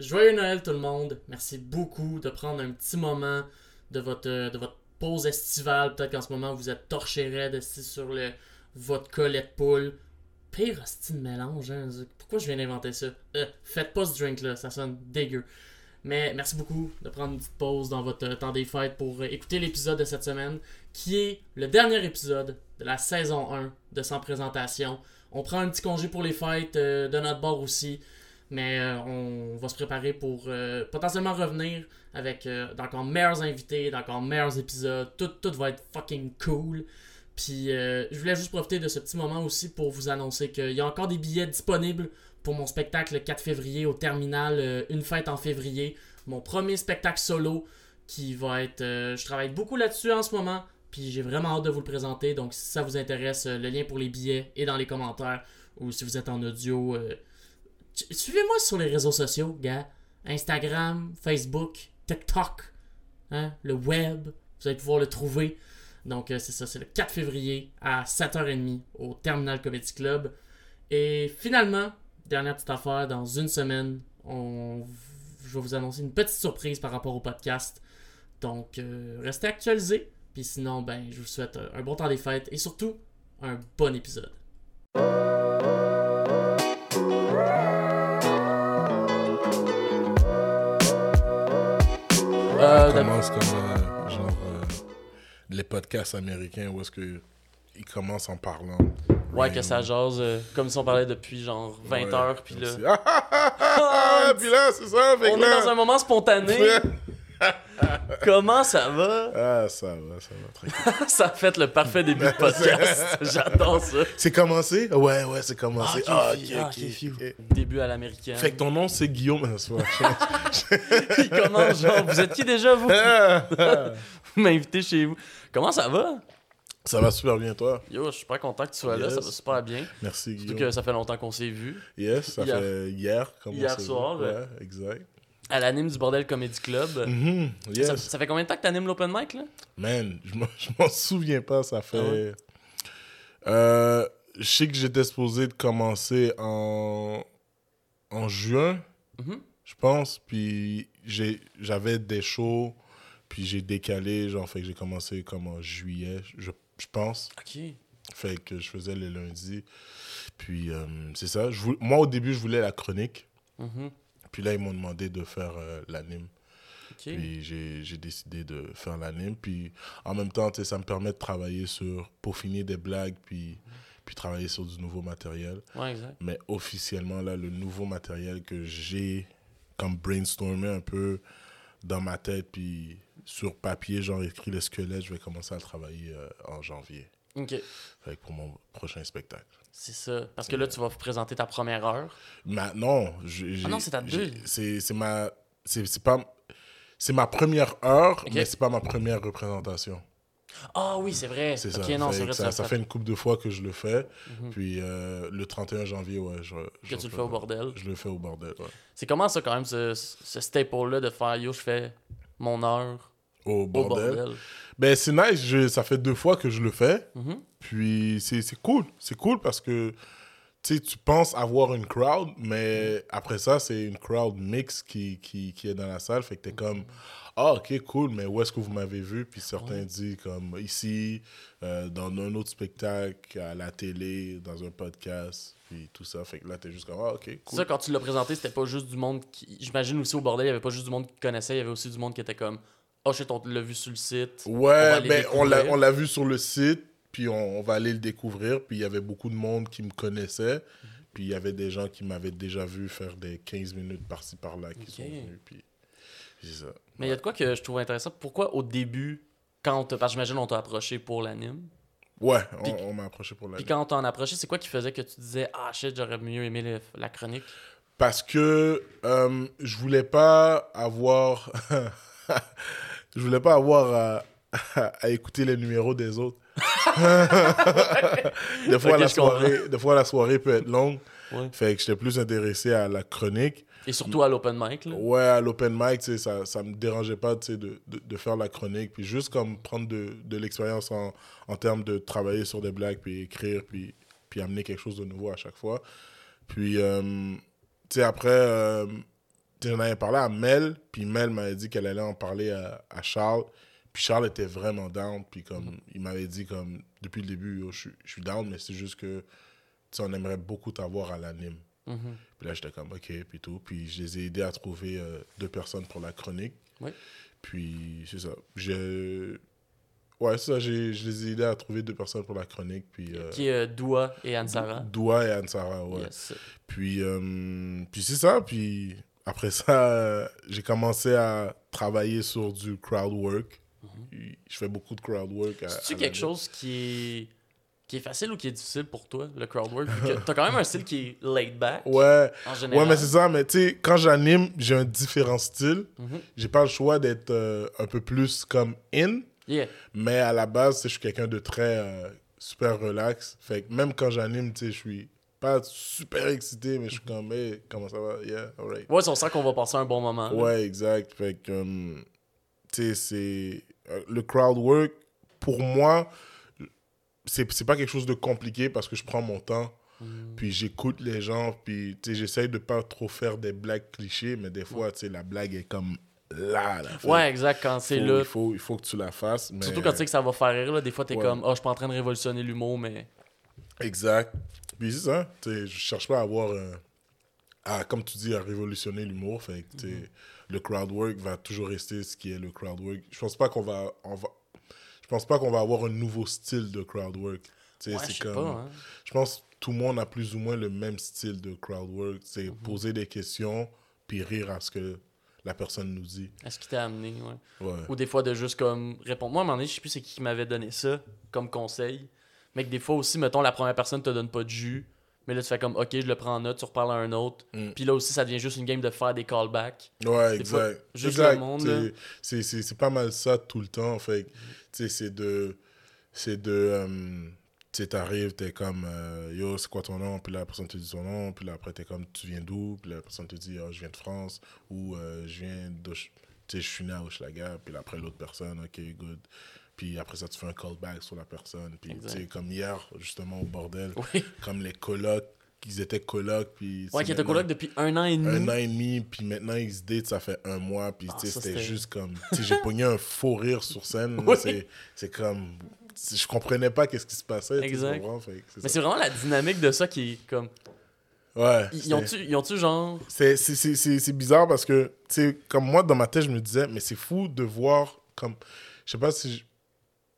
Joyeux Noël tout le monde. Merci beaucoup de prendre un petit moment de votre, de votre pause estivale. Peut-être qu'en ce moment vous êtes torché raide sur le, votre collet de poule. Pire hostie de mélange, hein. Pourquoi je viens d'inventer ça? Euh, faites pas ce drink là, ça sonne dégueu. Mais merci beaucoup de prendre une petite pause dans votre temps des fêtes pour écouter l'épisode de cette semaine, qui est le dernier épisode de la saison 1 de Sans Présentation. On prend un petit congé pour les fêtes euh, de notre bord aussi. Mais euh, on va se préparer pour euh, potentiellement revenir avec d'encore meilleurs invités, d'encore meilleurs épisodes. Tout, tout va être fucking cool. Puis je voulais juste profiter de ce petit moment aussi pour vous annoncer qu'il y a encore des billets disponibles pour mon spectacle le 4 février au terminal Une fête en février. Mon premier spectacle solo qui va être... je travaille beaucoup là-dessus en ce moment. Puis j'ai vraiment hâte de vous le présenter. Donc si ça vous intéresse, le lien pour les billets est dans les commentaires. Ou si vous êtes en audio, Suivez-moi sur les réseaux sociaux, gars. Instagram, Facebook, TikTok, hein, le web. Vous allez pouvoir le trouver. Donc, euh, c'est ça, c'est le 4 février à 7h30 au Terminal Comedy Club. Et finalement, dernière petite affaire, dans une semaine, je vais vous annoncer une petite surprise par rapport au podcast. Donc, euh, restez actualisés. Puis sinon, ben, je vous souhaite un bon temps des fêtes et surtout un bon épisode. Euh, commence comme euh, genre euh, les podcasts américains où est-ce que ils commencent en parlant? Ouais, que ça jase comme si on parlait depuis genre 20 heures, puis là. Ah, puis là, c'est ça. on est dans un moment spontané. Comment ça va? Ah, ça va, ça va très bien. ça a fait le parfait début de podcast. J'attends ça. C'est commencé? Ouais, ouais, c'est commencé. Ah, ok, ah, ok, Début à l'américaine. Fait que ton nom, c'est Guillaume. Il commence genre, vous êtes qui déjà, vous? vous m'invitez chez vous. Comment ça va? Ça va super bien, toi? Yo, je suis super content que tu sois là, ça va super bien. Merci, Guillaume. Surtout que ça fait longtemps qu'on s'est vu. Yes, ça fait hier. Hier soir. Ouais, exact à l'anime du Bordel Comedy Club. Mhm, ça, fait combien de temps que tu animes l'open mic, là? Man, je m'en souviens pas, ça fait... Ah euh, je sais que j'étais supposé de commencer en, en juin, mhm. je pense, puis j'avais des shows, puis j'ai décalé, genre, fait que j'ai commencé comme en juillet, je, je pense. OK. Fait que je faisais les lundis. Puis, euh, c'est ça. Je, moi, au début, je voulais la chronique. Mhm. Puis là, ils m'ont demandé de faire euh, l'anime. Puis j'ai décidé de faire l'anime. Puis en même temps, ça me permet de travailler sur, peaufiner des blagues, puis, puis travailler sur du nouveau matériel. Ouais, exact. Mais officiellement, là, le nouveau matériel que j'ai comme brainstormé un peu dans ma tête, puis sur papier, genre écrit le squelette, je vais commencer à le travailler euh, en janvier. OK. pour mon prochain spectacle. C'est ça. Parce que là, tu vas présenter ta première heure. Ma, non. ah non, c'est ta deux. C'est ma. C'est pas. C'est ma première heure, mais c'est pas ma première représentation. Ah oui, c'est vrai. C'est ça. Non, vrai, ça, ça, fait une couple de fois que je le fais. Mhm. Puis euh, le 31 janvier, ouais. Je, que tu le fais au bordel. Je le fais au bordel, ouais. C'est comment ça, quand même, ce, ce staple-là de faire yo, je fais mon heure au bordel? Ben, c'est nice. ça fait deux fois que je le fais. Mhm. Puis c'est cool. C'est cool parce que tu penses avoir une crowd, mais après ça, c'est une crowd mix qui, qui, qui, est dans la salle. Fait que t'es comme, ah, ok, cool, mais où est-ce que vous m'avez vu? Puis certains disent, comme, ici, euh, dans un autre spectacle, à la télé, dans un podcast, puis tout ça. Fait que là, t'es juste comme, ah, ok, cool. Ça, quand tu l'as présenté, c'était pas juste du monde qui. J'imagine aussi au bordel, il y avait pas juste du monde qui connaissait, il y avait aussi du monde qui était comme, oh shit, on l'a vu sur le site. Ouais, ben, on l'a vu sur le site puis on, va aller le découvrir. Puis il y avait beaucoup de monde qui me connaissait. Puis il y avait des gens qui m'avaient déjà vu faire des 15 minutes par-ci par-là qui sont venus. Puis ça. Mais il y a de quoi que je trouve intéressant. Pourquoi au début, quand parce que j'imagine on t'a approché pour l'anime? Ouais, on, m'a approché pour l'anime. Puis quand on t'a approché, c'est quoi qui faisait que tu disais Ah shit, j'aurais mieux aimé la chronique Parce que euh, je voulais pas avoir. je voulais pas avoir à écouter les numéros des autres. Des, fois, la soirée, des fois, la soirée peut être longue. Fait que j'étais plus intéressé à la chronique. Et surtout à l'open mic. Là. Ouais, à l'open mic, ça, ça me dérangeait pas de, de, de, faire la chronique. Puis juste comme prendre de, de l'expérience en, en termes de travailler sur des blagues, puis écrire, puis, puis amener quelque chose de nouveau à chaque fois. Puis, euh, tu sais, après, euh, j'en avais parlé à Mel, puis Mel m'avait dit qu'elle allait en parler à, à Charles. Puis Charles était vraiment down, puis comme, Mhm. il m'avait dit comme, depuis le début, je, suis- je suis down, mais c'est juste que, tu sais, on aimerait beaucoup t'avoir à l'anime. Mhm. Puis là, j'étais comme, OK, puis tout. Puis je les ai aidés à trouver euh, deux personnes pour la chronique. Oui. Puis c'est ça. Je... Ouais, c'est ça. Je les ai aidés à trouver deux personnes pour la chronique. Puis euh, Qui est euh, Doua et Ansara. Doua et Ansara, ouais. Yes. Puis, puis c'est ça. Puis après ça, j'ai commencé à travailler sur du crowd work. Je fais beaucoup de crowd work. Mhm. C'est-tu quelque chose qui est... qui est facile ou qui est difficile pour toi, le crowd work? T'as quand même un style qui est laid back, Ouais. en général. Ouais, mais c'est ça. Mais tu sais, quand j'anime, j'ai un différent style. Mhm. J'ai pas le choix d'être euh, un peu plus comme in. Yeah. Mais à la base, je suis quelqu'un de très euh, super relax. Fait que même quand j'anime, tu sais, je suis pas super excité, mais je suis comme, hey, comment ça va? Yeah, alright. Ouais, on sent qu'on va passer un bon moment. là. Ouais, exact. Fait que, c'est. euh, le crowd work, pour moi, c'est c'est pas quelque chose de compliqué parce que je prends mon temps. Mm. Puis j'écoute les gens, puis tu j'essaye de pas trop faire des blagues clichés, mais des fois, tu sais, la blague est comme là. là. Fait Ouais, exact, quand c'est là. Il faut, il faut que tu la fasses. mais- Surtout quand tu sais que ça va faire rire, là, des fois t'es Ouais. comme, oh, je suis pas en train de révolutionner l'humour, mais. Exact. Puis c'est ça. tu Je cherche pas à avoir, un- à, comme tu dis, à révolutionner l'humour. Fait que, tu sais, le crowd work va toujours rester ce qui est le crowd work. Je pense pas qu'on va, on va, je pense pas qu'on va avoir un nouveau style de crowd work. Ouais, c'est comme, pas, hein. je pense que tout le monde a plus ou moins le même style de crowd work. C'est Mhm. poser des questions puis rire à ce que la personne nous dit. Est-ce qu'il t'a amené, ouais. Ouais. Ou des fois de juste comme répondre. Moi, à un moment donné, je sais plus c'est qui qui m'avait donné ça comme conseil. Mais que des fois aussi, mettons, la première personne te donne pas de jus. Mais là, tu fais comme, ok, je le prends en note, tu reparles à un autre. Mm. Puis là aussi, ça devient juste une game de faire des callbacks. Ouais, Des fois, exact. juste Exact. le monde, C'est- pas mal ça tout le temps. Fait que, tu sais, c'est de. C'est de. euh, tu sais, t'arrives, t'es comme. euh, Yo, c'est quoi ton nom? Puis là, la personne te dit son nom. Puis là, après, t'es comme, tu viens d'où? Puis la personne te dit, Ah, je viens de France. Ou euh, je viens de. Tu sais, je suis né à Hochelaga. Puis là, après, l'autre personne, ok, good. Puis après ça, tu fais un callback sur la personne. Puis, tu sais, comme hier, justement, au bordel, Oui. comme les colocs, ils étaient colocs. Puis, Ouais, qui était maintenant- coloc depuis un an et demi. un an et demi, puis maintenant ils se datent, ça fait un mois, puis Ah, tu sais, c'était juste comme. Tu sais, j'ai pogné un faux rire sur scène. Oui. c'est- comme. Je comprenais pas qu'est-ce qui se passait. Exact. Fait Mais c'est vraiment la dynamique de ça qui est comme. Ouais. Ils ont-tu genre. C'est bizarre parce que, tu sais, comme moi, dans ma tête, je me disais, mais c'est fou de voir comme. Je sais pas si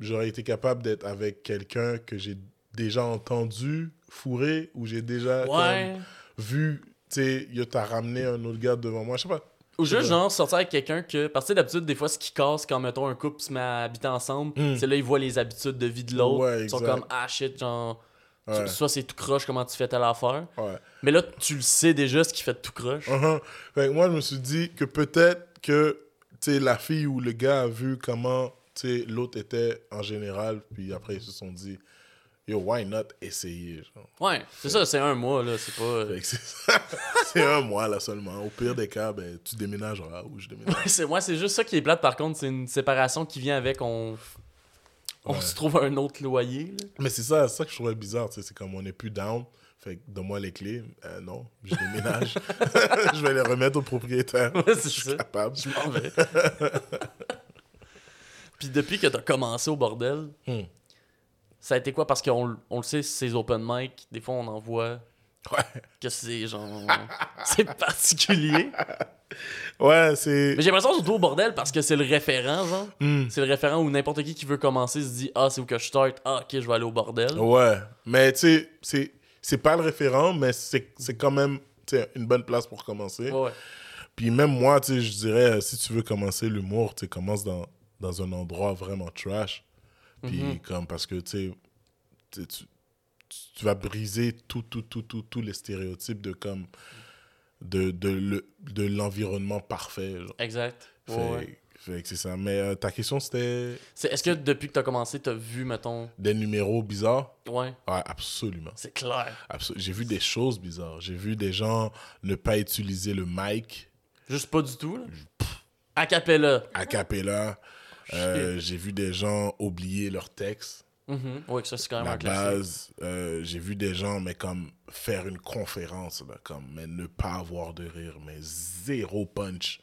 j'aurais été capable d'être avec quelqu'un que j'ai déjà entendu fourrer ou j'ai déjà Ouais. comme, vu, tu sais, t'as ramené un autre gars devant moi. Je sais pas. Ou juste genre sortir avec quelqu'un que. Parce que d'habitude, des fois, ce qui casse quand mettons un couple se met à habiter ensemble, Mm. c'est là, ils voient les habitudes de vie de l'autre. Ouais, ils sont comme ah shit, genre. Ouais. Soit c'est tout croche, comment tu fais telle affaire. Ouais. Mais là, tu le sais déjà ce qui fait tout croche. Uh-huh. Fait que moi, je me suis dit que peut-être que tu sais, la fille ou le gars a vu comment tu sais, l'autre était en général, puis après, ils se sont dit, yo, why not essayer? genre? Ouais, c'est ça, c'est un mois, là. C'est pas. c'est un mois, là, seulement. Au pire des cas, ben, tu déménageras ou je déménage. Ouais, c'est moi, c'est juste ça qui est plate. Par contre, c'est une séparation qui vient avec on. On Ouais. se trouve un autre loyer. là. Mais c'est ça, ça que je trouvais bizarre, c'est comme on n'est plus down. Fait que donne-moi les clés. Euh, non, je déménage. je vais les remettre au propriétaire. Ouais, je suis ça. capable. Je m'en vais. Puis depuis que t'as commencé au bordel, Hmm. ça a été quoi? Parce qu'on on le sait, ces open mic, des fois on en voit Ouais. que c'est genre. c'est particulier. Ouais, c'est. Mais j'ai l'impression surtout au bordel parce que c'est le référent, genre. Hmm. C'est le référent où n'importe qui qui veut commencer se dit Ah, c'est où que je start? Ah, ok, je vais aller au bordel. Ouais, mais tu sais, c'est, c'est pas le référent, mais c'est, quand même tu une bonne place pour commencer. Ouais. Puis même moi, tu sais, je dirais, si tu veux commencer l'humour, tu sais, commence dans, dans un endroit vraiment trash. Puis Mhm. comme, parce que, tu sais, tu, tu- tu- tu vas briser tout, tout, tout, tout, tous les stéréotypes de comme, de, de, le, de l'environnement parfait. genre. Exact. Fait, ouais. fait que c'est ça. Mais euh, ta question, c'était? C'est- Est-ce que depuis que t'as commencé, t'as vu, mettons? des numéros bizarres? Ouais, Ouais, absolument. c'est clair. Absol- J'ai vu des choses bizarres. J'ai vu des gens ne pas utiliser le mic Juste pas du tout, là? A cappella. a cappella. Euh, J'ai vu des gens oublier leur texte. Mhm. Ouais, que ça, c'est quand même La un base, euh, j'ai vu des gens, mais comme faire une conférence, là, comme, mais ne pas avoir de rire, mais zéro punch.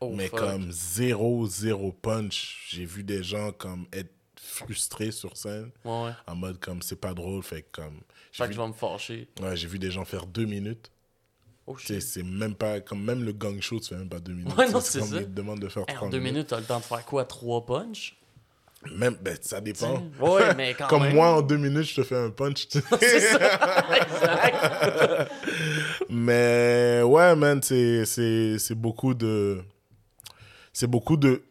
Oh, mais fuck. comme zéro, zéro punch. J'ai vu des gens comme être frustrés sur scène, Ouais, ouais. en mode comme c'est pas drôle, fait comme. Fait que je vais me fâcher. ouais, j'ai vu des gens faire deux minutes. Oh c'est même pas. Comme même le gang show, tu fais même pas deux minutes. Ouais, non, c'est ça. ils te demandent de faire Hey, en deux minutes. minutes, t'as le temps de faire quoi? Trois punch Même, ben, ça dépend. Ouais, mais quand Comme même. moi, en deux minutes, je te fais un punch. C'est ça, exact. Mais ouais, man, c'est beaucoup de. C'est beaucoup de.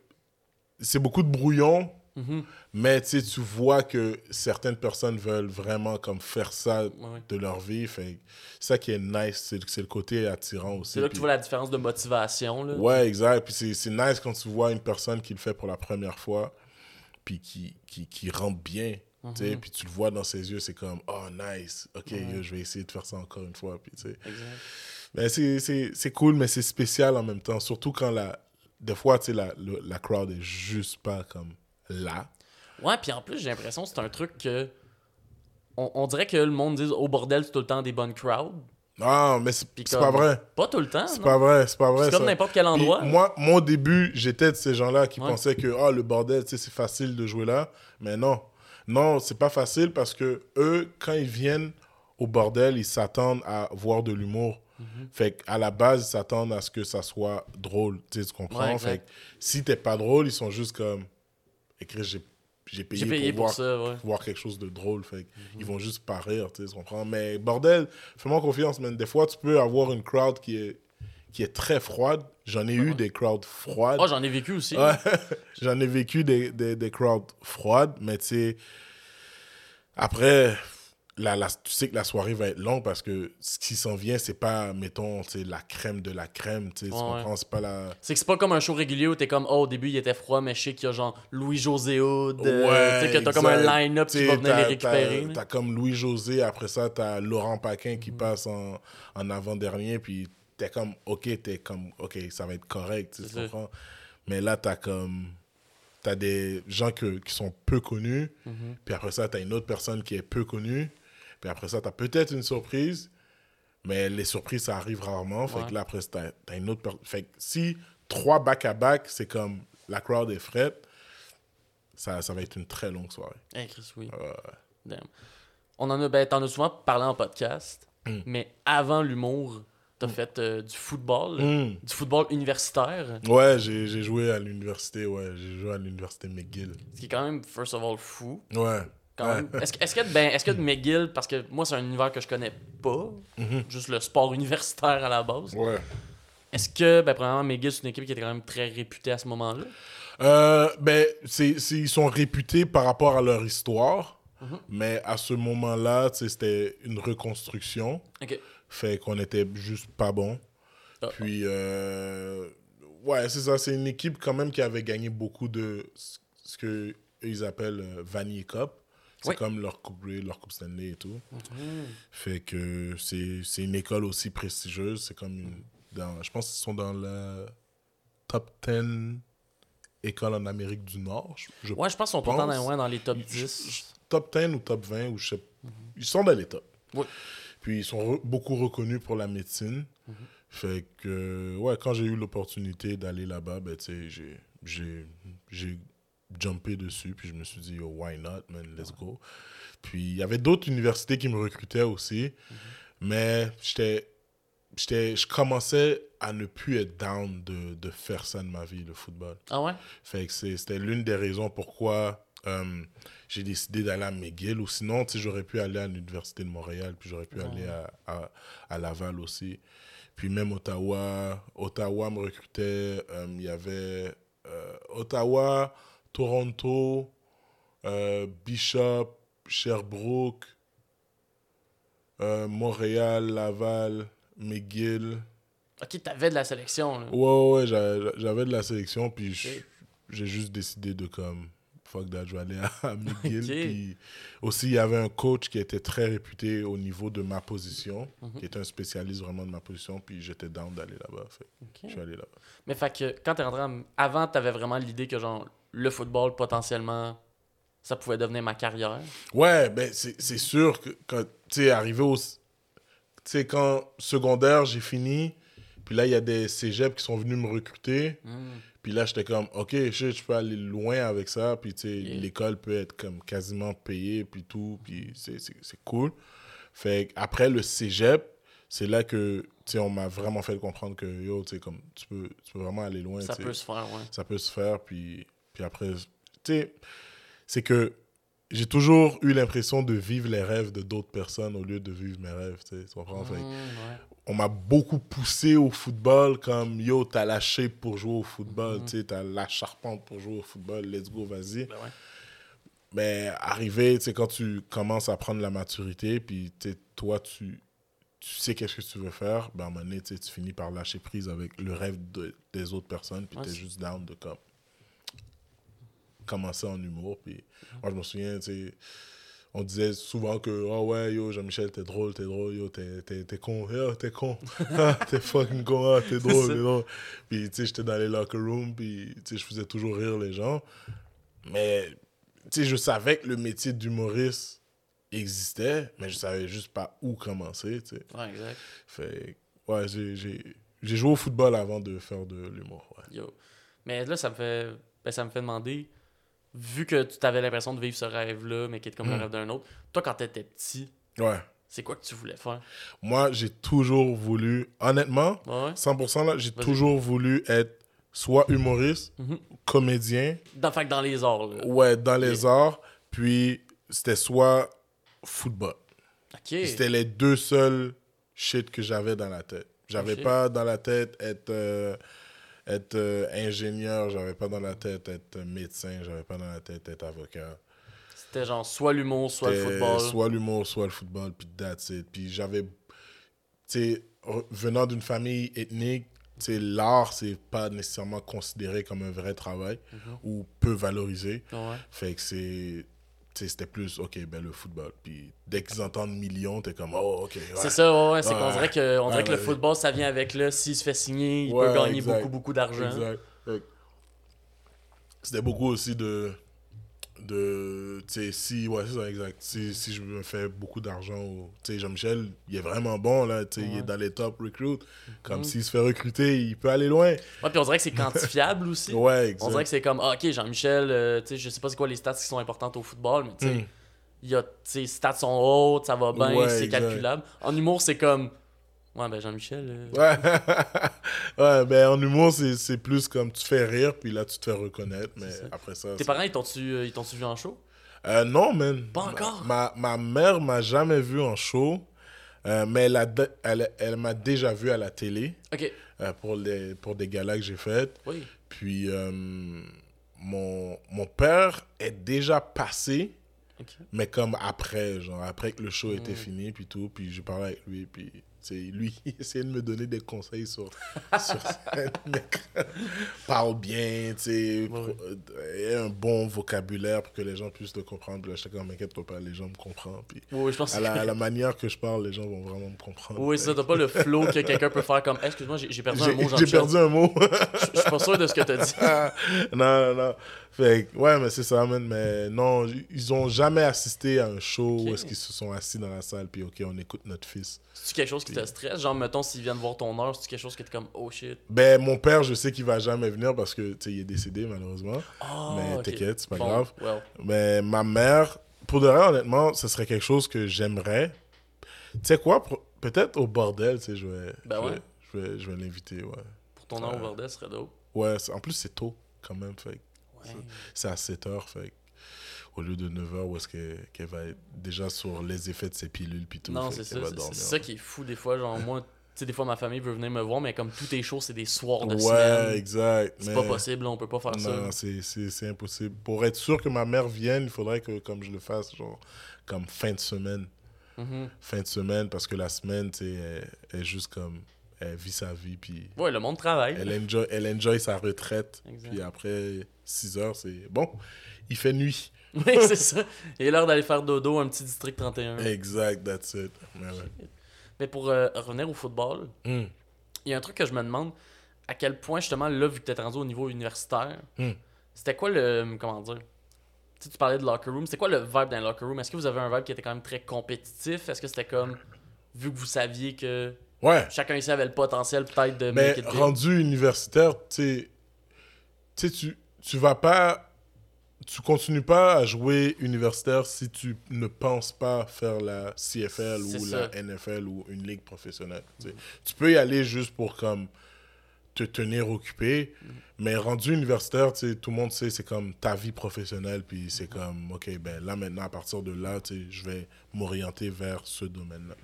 C'est beaucoup de brouillon. Mhm. Mais tu vois que certaines personnes veulent vraiment comme faire ça Ouais, de leur vie. Fait ça qui est nice, c'est le côté attirant aussi. C'est là que tu vois la différence de motivation. Là. Ouais, exact. Puis c'est- c'est nice quand tu vois une personne qui le fait pour la première fois, puis qui, qui, qui rentre bien. tu sais, Puis tu le vois dans ses yeux, c'est comme, oh, nice. Ok, yo, je vais essayer de faire ça encore une fois. Puis. Mais c'est- c'est c'est cool, mais c'est spécial en même temps. Surtout quand la. Des fois, tu sais, la, la crowd est juste pas comme là. Ouais, puis en plus, j'ai l'impression que c'est un truc que. On, on dirait que le monde dit au bordel, c'est tout le temps des bonnes crowds. Non, mais c'est pas vrai. Pas tout le temps. C'est pas vrai, c'est pas vrai. C'est comme n'importe quel endroit. moi, moi, au début, j'étais de ces gens-là qui Ouais. pensaient que oh, le bordel, tu sais, c'est facile de jouer là. Mais non. Non, c'est pas facile parce que eux, quand ils viennent au bordel, ils s'attendent à voir de l'humour. Mhm. Fait qu'à la base, ils s'attendent à ce que ça soit drôle. Tu sais, tu comprends? Ouais, fait que si t'es pas drôle, ils sont juste comme. Écris, j'ai j'ai payé, pour, pour, voir, ça, ouais. voir quelque chose de drôle. Fait Mhm. ils vont juste pas rire, tu comprends? Mais bordel, fais-moi confiance, man. Des fois, tu peux avoir une crowd qui est, qui est très froide. J'en ai eu des crowds froides. Oh, j'en ai vécu aussi. Ouais. J'en ai vécu des, des, des crowds froides, mais tu sais, après, la, la- tu sais que la soirée va être longue parce que ce qui s'en vient, c'est pas, mettons, tu la crème de la crème, tu tu Ouais, comprends? C'est pas la. C'est que c'est pas comme un show régulier où t'es comme, oh, au début il était froid, mais je sais qu'il y a genre Louis-José Hood. euh, Ouais, tu sais, que t'as comme un line-up qui Tu va venir les récupérer. T'as, comme Louis-José, après ça, t'as Laurent Paquin Mm. qui passe en, en avant-dernier, puis t'es comme, ok, t'es comme, ok, ça va être correct, tu tu comprends? Mais là, t'as comme, t'as des gens que, qui sont peu connus, Mhm. puis après ça, t'as une autre personne qui est peu connue, puis après ça, t'as peut-être une surprise, mais les surprises, ça arrive rarement, fait Ouais. que là, après, t'as, t'as une autre. Fait que si trois back-à-back, c'est comme, la crowd est frette, ça, ça va être une très longue soirée. Hey, Chris, oui. Damn. On en a, ben, t'en as souvent parlé en podcast, Mm. mais avant l'humour, t'as fait euh, du football, Mm. du football universitaire, Ouais, j'ai j'ai joué à l'université, ouais. J'ai joué à l'université McGill. ce qui est quand même, first of all, fou. Ouais. Est-ce que- ben, y a de McGill, parce que moi, c'est un univers que je connais pas, Mhm. juste le sport universitaire à la base. Ouais. Est-ce que, ben, premièrement, McGill, c'est une équipe qui était quand même très réputée à ce moment-là? Euh, ben, ils sont réputés par rapport à leur histoire, Mhm. mais à ce moment-là, c'était une reconstruction. Fait qu'on était juste pas bon. Ah. Puis, euh, ouais, c'est ça. C'est une équipe quand même qui avait gagné beaucoup de ce- ce que eux, ils appellent euh, Vanier Cup. C'est Oui. comme leur Coupe leur Coupe Stanley et tout. Fait que c'est une école aussi prestigieuse. C'est comme une. Dans, je pense qu'ils sont dans la top 10 écoles en Amérique du Nord. Je, je- Ouais, je pense qu'ils sont pense- dans, ouais, dans les top je- 10. top 10 ou top 20, ou je sais. Ils sont dans les tops. Oui. Puis ils sont re- beaucoup reconnus pour la médecine. Fait que, ouais, quand j'ai eu l'opportunité d'aller là-bas, ben, j'ai jumpé dessus. Puis je me suis dit, oh, why not, man, let's go. Puis il y avait d'autres universités qui me recrutaient aussi. Mais j'étais. j'étais- Je commençais à ne plus être down de, de faire ça de ma vie, le football. Ah ouais? Fait que c'est- c'était l'une des raisons pourquoi euh, j'ai décidé d'aller à McGill. Ou sinon, tu sais, j'aurais pu aller à l'Université de Montréal, puis j'aurais pu aller à, à, à Laval aussi. Puis même Ottawa, Ottawa me recrutait. euh, Il y avait euh, Ottawa, Toronto, euh, Bishop, Sherbrooke, euh, Montréal, Laval, McGill. Ok, t'avais de la sélection. Là. Ouais, ouais, ouais, j'a- j'avais de la sélection, puis j'ai juste décidé de comme, fuck that, je vais aller à McGill. Ok. Puis aussi, il y avait un coach qui était très réputé au niveau de ma position, Mhm. qui était un spécialiste vraiment de ma position, puis j'étais down d'aller là-bas. Je suis allé là-bas. Mais fait que quand t'es rentré en- avant, t'avais vraiment l'idée que genre le football potentiellement ça pouvait devenir ma carrière? Ouais, ben c'est sûr que quand tu es arrivé au. Tu sais, quand secondaire, j'ai fini, puis là, il y a des cégeps qui sont venus me recruter. Hmm. Puis là, j'étais comme, OK, je, je peux aller loin avec ça. Puis, tu sais, Yeah. l'école peut être comme quasiment payée, puis tout. Puis, c'est- cool. Fait après le cégep, c'est là que, tu sais, on m'a vraiment fait comprendre que, yo, tu sais, comme, tu peux, tu peux vraiment aller loin. Ça peut se faire, ouais. Ça peut se faire. Puis, puis après, tu sais, c'est que j'ai toujours eu l'impression de vivre les rêves de d'autres personnes au lieu de vivre mes rêves, tu sais. Ouais. on m'a beaucoup poussé au football comme yo t'as la shape pour jouer au football Mhm. tu sais t'as la charpente pour jouer au football let's go vas-y Ben ouais. mais arrivé tu sais quand tu commences à prendre la maturité puis toi tu tu sais qu'est-ce que tu veux faire ben à un moment donné tu finis par lâcher prise avec le rêve de- des autres personnes puis Ouais, t'es juste down de comme commencer en humour puis moi je me souviens tu sais on disait souvent que oh ouais yo Jean-Michel t'es drôle t'es drôle yo t'es con yo t'es con Ah, t'es fucking con ah, t'es drôle t'es drôle. Puis tu sais j'étais dans les locker rooms puis tu sais je faisais toujours rire les gens. Mais tu sais je savais que le métier d'humoriste existait mais je savais juste pas où commencer tu sais. Ouais, exact. fait ouais j'ai j'ai j'ai joué au football avant de faire de l'humour ouais. Yo. Mais là, ça me fait, ben, ça me fait demander, vu que tu avais l'impression de vivre ce rêve-là, mais qui est comme le Mm. rêve d'un autre, toi, quand t'étais petit, ouais c'est quoi que tu voulais faire? moi j'ai toujours voulu honnêtement Ouais, ouais. 100% là j'ai toujours voulu être soit humoriste Mhm. comédien Dans, fait dans les arts, là. Ouais, dans les arts. Puis c'était soit football. C'était les deux seuls shit que j'avais dans la tête. J'avais pas dans la tête être, euh, être euh, ingénieur, j'avais pas dans la tête être médecin, j'avais pas dans la tête être avocat. C'était genre soit l'humour, soit le football. Soit l'humour, soit le football, puis that's it. Puis j'avais, tu sais, venant d'une famille ethnique, tu sais, l'art, c'est pas nécessairement considéré comme un vrai travail Mhm. ou peu valorisé. Ouais. Fait que c'est. C'était plus, OK, ben le football. Puis dès qu'ils entendent millions, t'es comme, oh, OK. ouais. C'est ça, ouais, ouais, c'est qu'on dirait que, on dirait que le football, ça vient avec là. S'il se fait signer, il peut gagner exact. beaucoup, beaucoup d'argent. C'était beaucoup aussi de. De tu sais, si, ouais, c'est ça, exact. Si, si je me fais beaucoup d'argent, tu sais, Jean-Michel, il est vraiment bon, là, tu sais, il est dans les top recruits. Comme Mhm. s'il se fait recruter, il peut aller loin. Ouais, puis on dirait que c'est quantifiable aussi. Ouais, exact. On dirait que c'est comme, ah, ok, Jean-Michel, euh, tu sais, je sais pas c'est quoi les stats qui sont importantes au football, mais tu sais, Mm. il y a, tu sais, les stats sont hautes, ça va bien, Ouais, c'est calculable. En humour, c'est comme, ouais, ben Jean-Michel. euh, Ouais. ouais, ben en humour, c'est c'est plus comme tu fais rire, puis là, tu te fais reconnaître. Mais ça. après ça. Tes c'est- parents, ils t'ont-tu euh, vu en show? Euh, non, man. Pas Ma- encore? Ma, ma mère m'a jamais vu en show, euh, mais elle, a de- elle, elle m'a déjà vu à la télé Ok, pour, les, pour des galas que j'ai faites. oui. Puis mon, mon père est déjà passé, mais comme après, genre après que le show était Mm. fini, puis tout. Puis je parlais avec lui, puis c'est lui essayait de me donner des conseils sur, sur scène. Parle bien, tu sais, pro- euh, un bon vocabulaire pour que les gens puissent te comprendre. Puis là, j'étais comme, inquiète-toi pas, les gens me comprennent. Puis Oui, je pense à la, manière que je parle, les gens vont vraiment me comprendre. Oui, ça, t'as pas le flow que quelqu'un peut faire comme, excuse-moi, j'ai perdu un mot, j'ai perdu un mot. Je je suis pas sûr de ce que t'as dit. non, non, non. Fait que, ouais, mais c'est ça, man. Mais non, ils ont jamais assisté à un show où est-ce qu'ils se sont assis dans la salle, puis OK, on écoute notre fils. C'est-tu quelque chose qui te stresse? Genre, mettons, s'ils viennent voir ton heure, c'est-tu quelque chose qui est comme, oh shit? Ben, mon père, je sais qu'il va jamais venir parce que, tu sais, il est décédé, malheureusement. Ah, mais t'inquiète, c'est pas Bon, grave. well. Mais ma mère, pour de vrai, honnêtement, ce serait quelque chose que j'aimerais. Tu sais quoi, peut-être au bordel, tu sais, je vais, Ben je ouais. vais, je vais, je vais l'inviter, ouais. Pour ton heure au bordel, ce serait dope. Ouais, c'est- en plus, c'est tôt, quand même, fait Ouais. c'est à 7 heures, fait au lieu de 9 heures où est-ce qu'elle qu'elle va être déjà sur les effets de ses pilules puis tout. Non, c'est ça. C'est ça qui est fou des fois. Genre, moi, tu sais, des fois, ma famille veut venir me voir, mais comme tout est chaud, c'est des soirs de Ouais, semaine. exact. C'est mais- pas possible, on peut pas faire Non, ça. c'est- c'est impossible. Pour être sûr que ma mère vienne, il faudrait que comme je le fasse, genre, comme fin de semaine. Mhm. Fin de semaine, parce que la semaine, tu sais, elle est juste comme. Elle vit sa vie, puis Ouais, le monde travaille. elle enjoy, elle enjoy sa retraite. Exact. Puis après 6 heures, c'est bon. Il fait nuit. Oui, c'est ça. Il est l'heure d'aller faire dodo, un petit district 31. Exact, that's it. Mais ouais. Mais pour euh, revenir au football, Hmm. il y a un truc que je me demande à quel point, justement, là, vu que t'es rendu au niveau universitaire, Hmm. c'était quoi le. Comment dire Tu Tu sais, tu parlais de locker room. C'était quoi le vibe dans le locker room? Est-ce que vous avez un vibe qui était quand même très compétitif? Est-ce que c'était comme, vu que vous saviez que Ouais. chacun ici avait le potentiel peut-être de Mais make it big? rendu universitaire, tu sais, tu sais, tu tu vas pas. Tu continues pas à jouer universitaire si tu ne penses pas faire la CFL ou ça. la NFL ou une ligue professionnelle. tu peux y aller juste pour comme te tenir occupé, mais rendu universitaire, tout le monde sait c'est comme ta vie professionnelle, puis c'est comme, ok, ben là maintenant, à partir de là, je vais m'orienter vers ce domaine-là.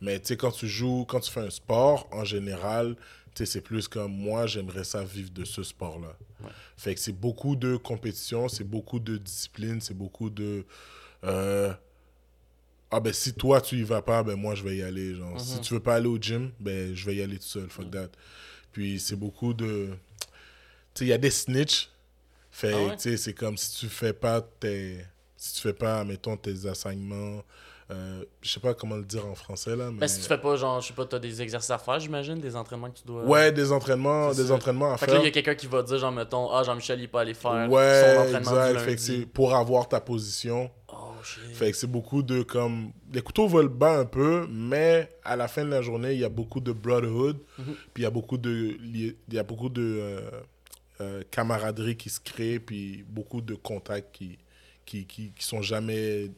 Mais tu sais, quand tu joues, quand tu fais un sport, en général, tu sais, c'est plus comme moi, j'aimerais ça vivre de ce sport-là. Fait que c'est beaucoup de compétition, c'est beaucoup de discipline, c'est beaucoup de. euh, ah ben si toi tu y vas pas, ben moi je vais y aller. Genre. Si Mhm. tu veux pas aller au gym, ben je vais y aller tout seul. Fuck that. Puis c'est beaucoup de. Tu sais, il y a des snitch. Fait Ah ouais? tu sais, c'est comme si tu fais pas tes. Si tu fais pas, mettons, tes assignements. Euh, je sais pas comment le dire en français là. Mais... Ben, si tu fais pas, genre, je sais pas, t'as des exercices à faire, j'imagine, des entraînements que tu dois. Ouais, des entraînements, des ça. entraînements à Fait faire. là, il y a quelqu'un qui va dire, genre, mettons, ah, Jean-Michel, il peut aller faire Ouais, son entraînement exact. du Fait que pour avoir ta position. Oh, shit. Fait que c'est beaucoup de comme. Les couteaux volent bas un peu, mais à la fin de la journée, il y a beaucoup de brotherhood. Mhm. Puis il y a beaucoup de, il y a beaucoup de euh, euh, camaraderie qui se crée, puis beaucoup de contacts qui, qui, qui, qui sont jamais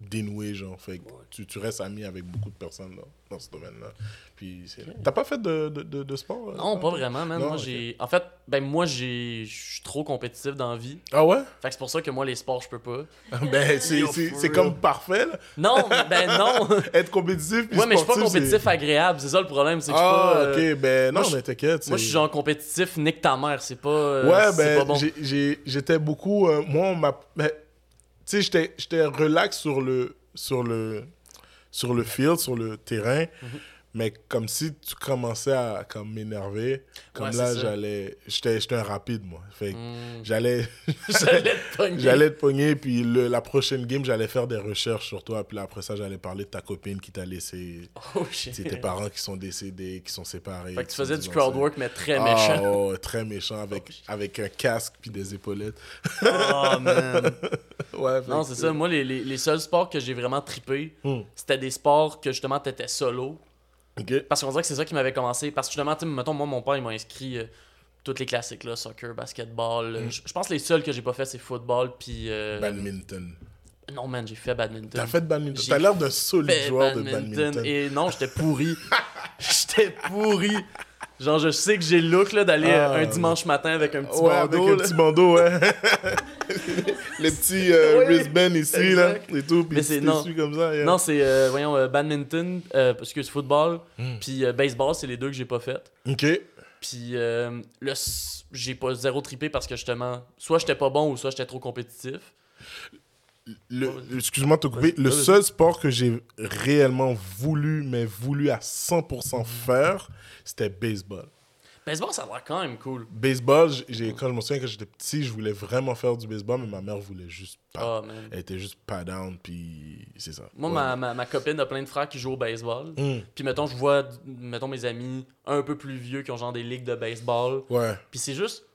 dénoués, genre. Fait que tu, tu restes ami avec beaucoup de personnes là, dans ce domaine-là. Puis c'est- T'as pas fait de, de, de, de sport? Non, euh, pas vraiment, man. Non, moi, j'ai. En fait, ben, moi, j'ai. Je suis trop compétitif dans la vie. Ah ouais? Fait que c'est pour ça que moi, les sports, je peux pas. ben, c'est c'est- c'est comme parfait, là. Non, ben non. Être compétitif. puis ouais, mais je suis pas sportif, compétitif agréable. C'est ça le problème. C'est que je suis Ah, pas. euh, ok, ben non, moi, mais t'inquiète. Moi, je suis genre compétitif, nique ta mère. C'est pas. euh, Ouais, c'est ben, pas bon. j'ai- j'ai- j'étais beaucoup. euh, moi, on m'a. ben, tu sais, j'étais- relax sur le, sur, le, sur le field, sur le terrain. Mhm. Mais comme si tu commençais à comme m'énerver, comme Ouais, là, j'allais. J'étais j'étais un rapide, moi. Fait Hmm. j'allais. J'allais te pogner. J'allais te pogner, puis le- la prochaine game, j'allais faire des recherches sur toi. Puis là, après ça, j'allais parler de ta copine qui t'a laissé. Oh shit. C'est tes parents qui sont décédés, qui sont séparés. Fait que tu faisais du crowd work, mais très Ah, méchant. oh, très méchant, avec, avec un casque puis des épaulettes. Oh man. Ouais, Non, c'est ça. Moi, les, les, les seuls sports que j'ai vraiment trippé, Hmm. c'était des sports que justement t'étais solo. Parce qu'on dirait que c'est ça qui m'avait commencé. Parce que justement, mettons, moi, mon père, il m'a inscrit euh, toutes les classiques, là, soccer, basketball. euh, Mm. Je pense que les seuls que j'ai pas fait, c'est football, puis. euh, Badminton. Non, man, j'ai fait badminton. T'as fait de badminton. T'as l'air d'un solide joueur de badminton. Et non, j'étais pourri. j'étais pourri. Genre, je sais que j'ai le look là, d'aller Ah. euh, un dimanche matin avec un petit Ouais, avec bandeau. un là. petit bandeau, ouais. les petits euh, wristbands ici, exact. là, et tout. Puis Mais c'est- non. comme ça. yeah. Non, c'est, euh, voyons, euh, badminton, parce que c'est football, Hmm. puis baseball, c'est les deux que j'ai pas fait. Ok. Puis là, j'ai pas zéro trippé parce que justement, soit j'étais pas bon ou soit j'étais trop compétitif. Le- Excuse-moi de te couper. Le seul sport que j'ai réellement voulu, mais voulu à 100% faire, c'était baseball. Baseball, ça a l'air quand même cool. Baseball, j'ai- quand je me souviens quand j'étais petit, je voulais vraiment faire du baseball, mais ma mère voulait juste pas. Ah. Elle était juste pas down, puis c'est ça. Moi, Ouais. ma, ma, ma copine a plein de frères qui jouent au baseball. Hmm. Puis mettons, je vois, mettons, mes amis un peu plus vieux qui ont genre des ligues de baseball. Ouais. Puis c'est juste.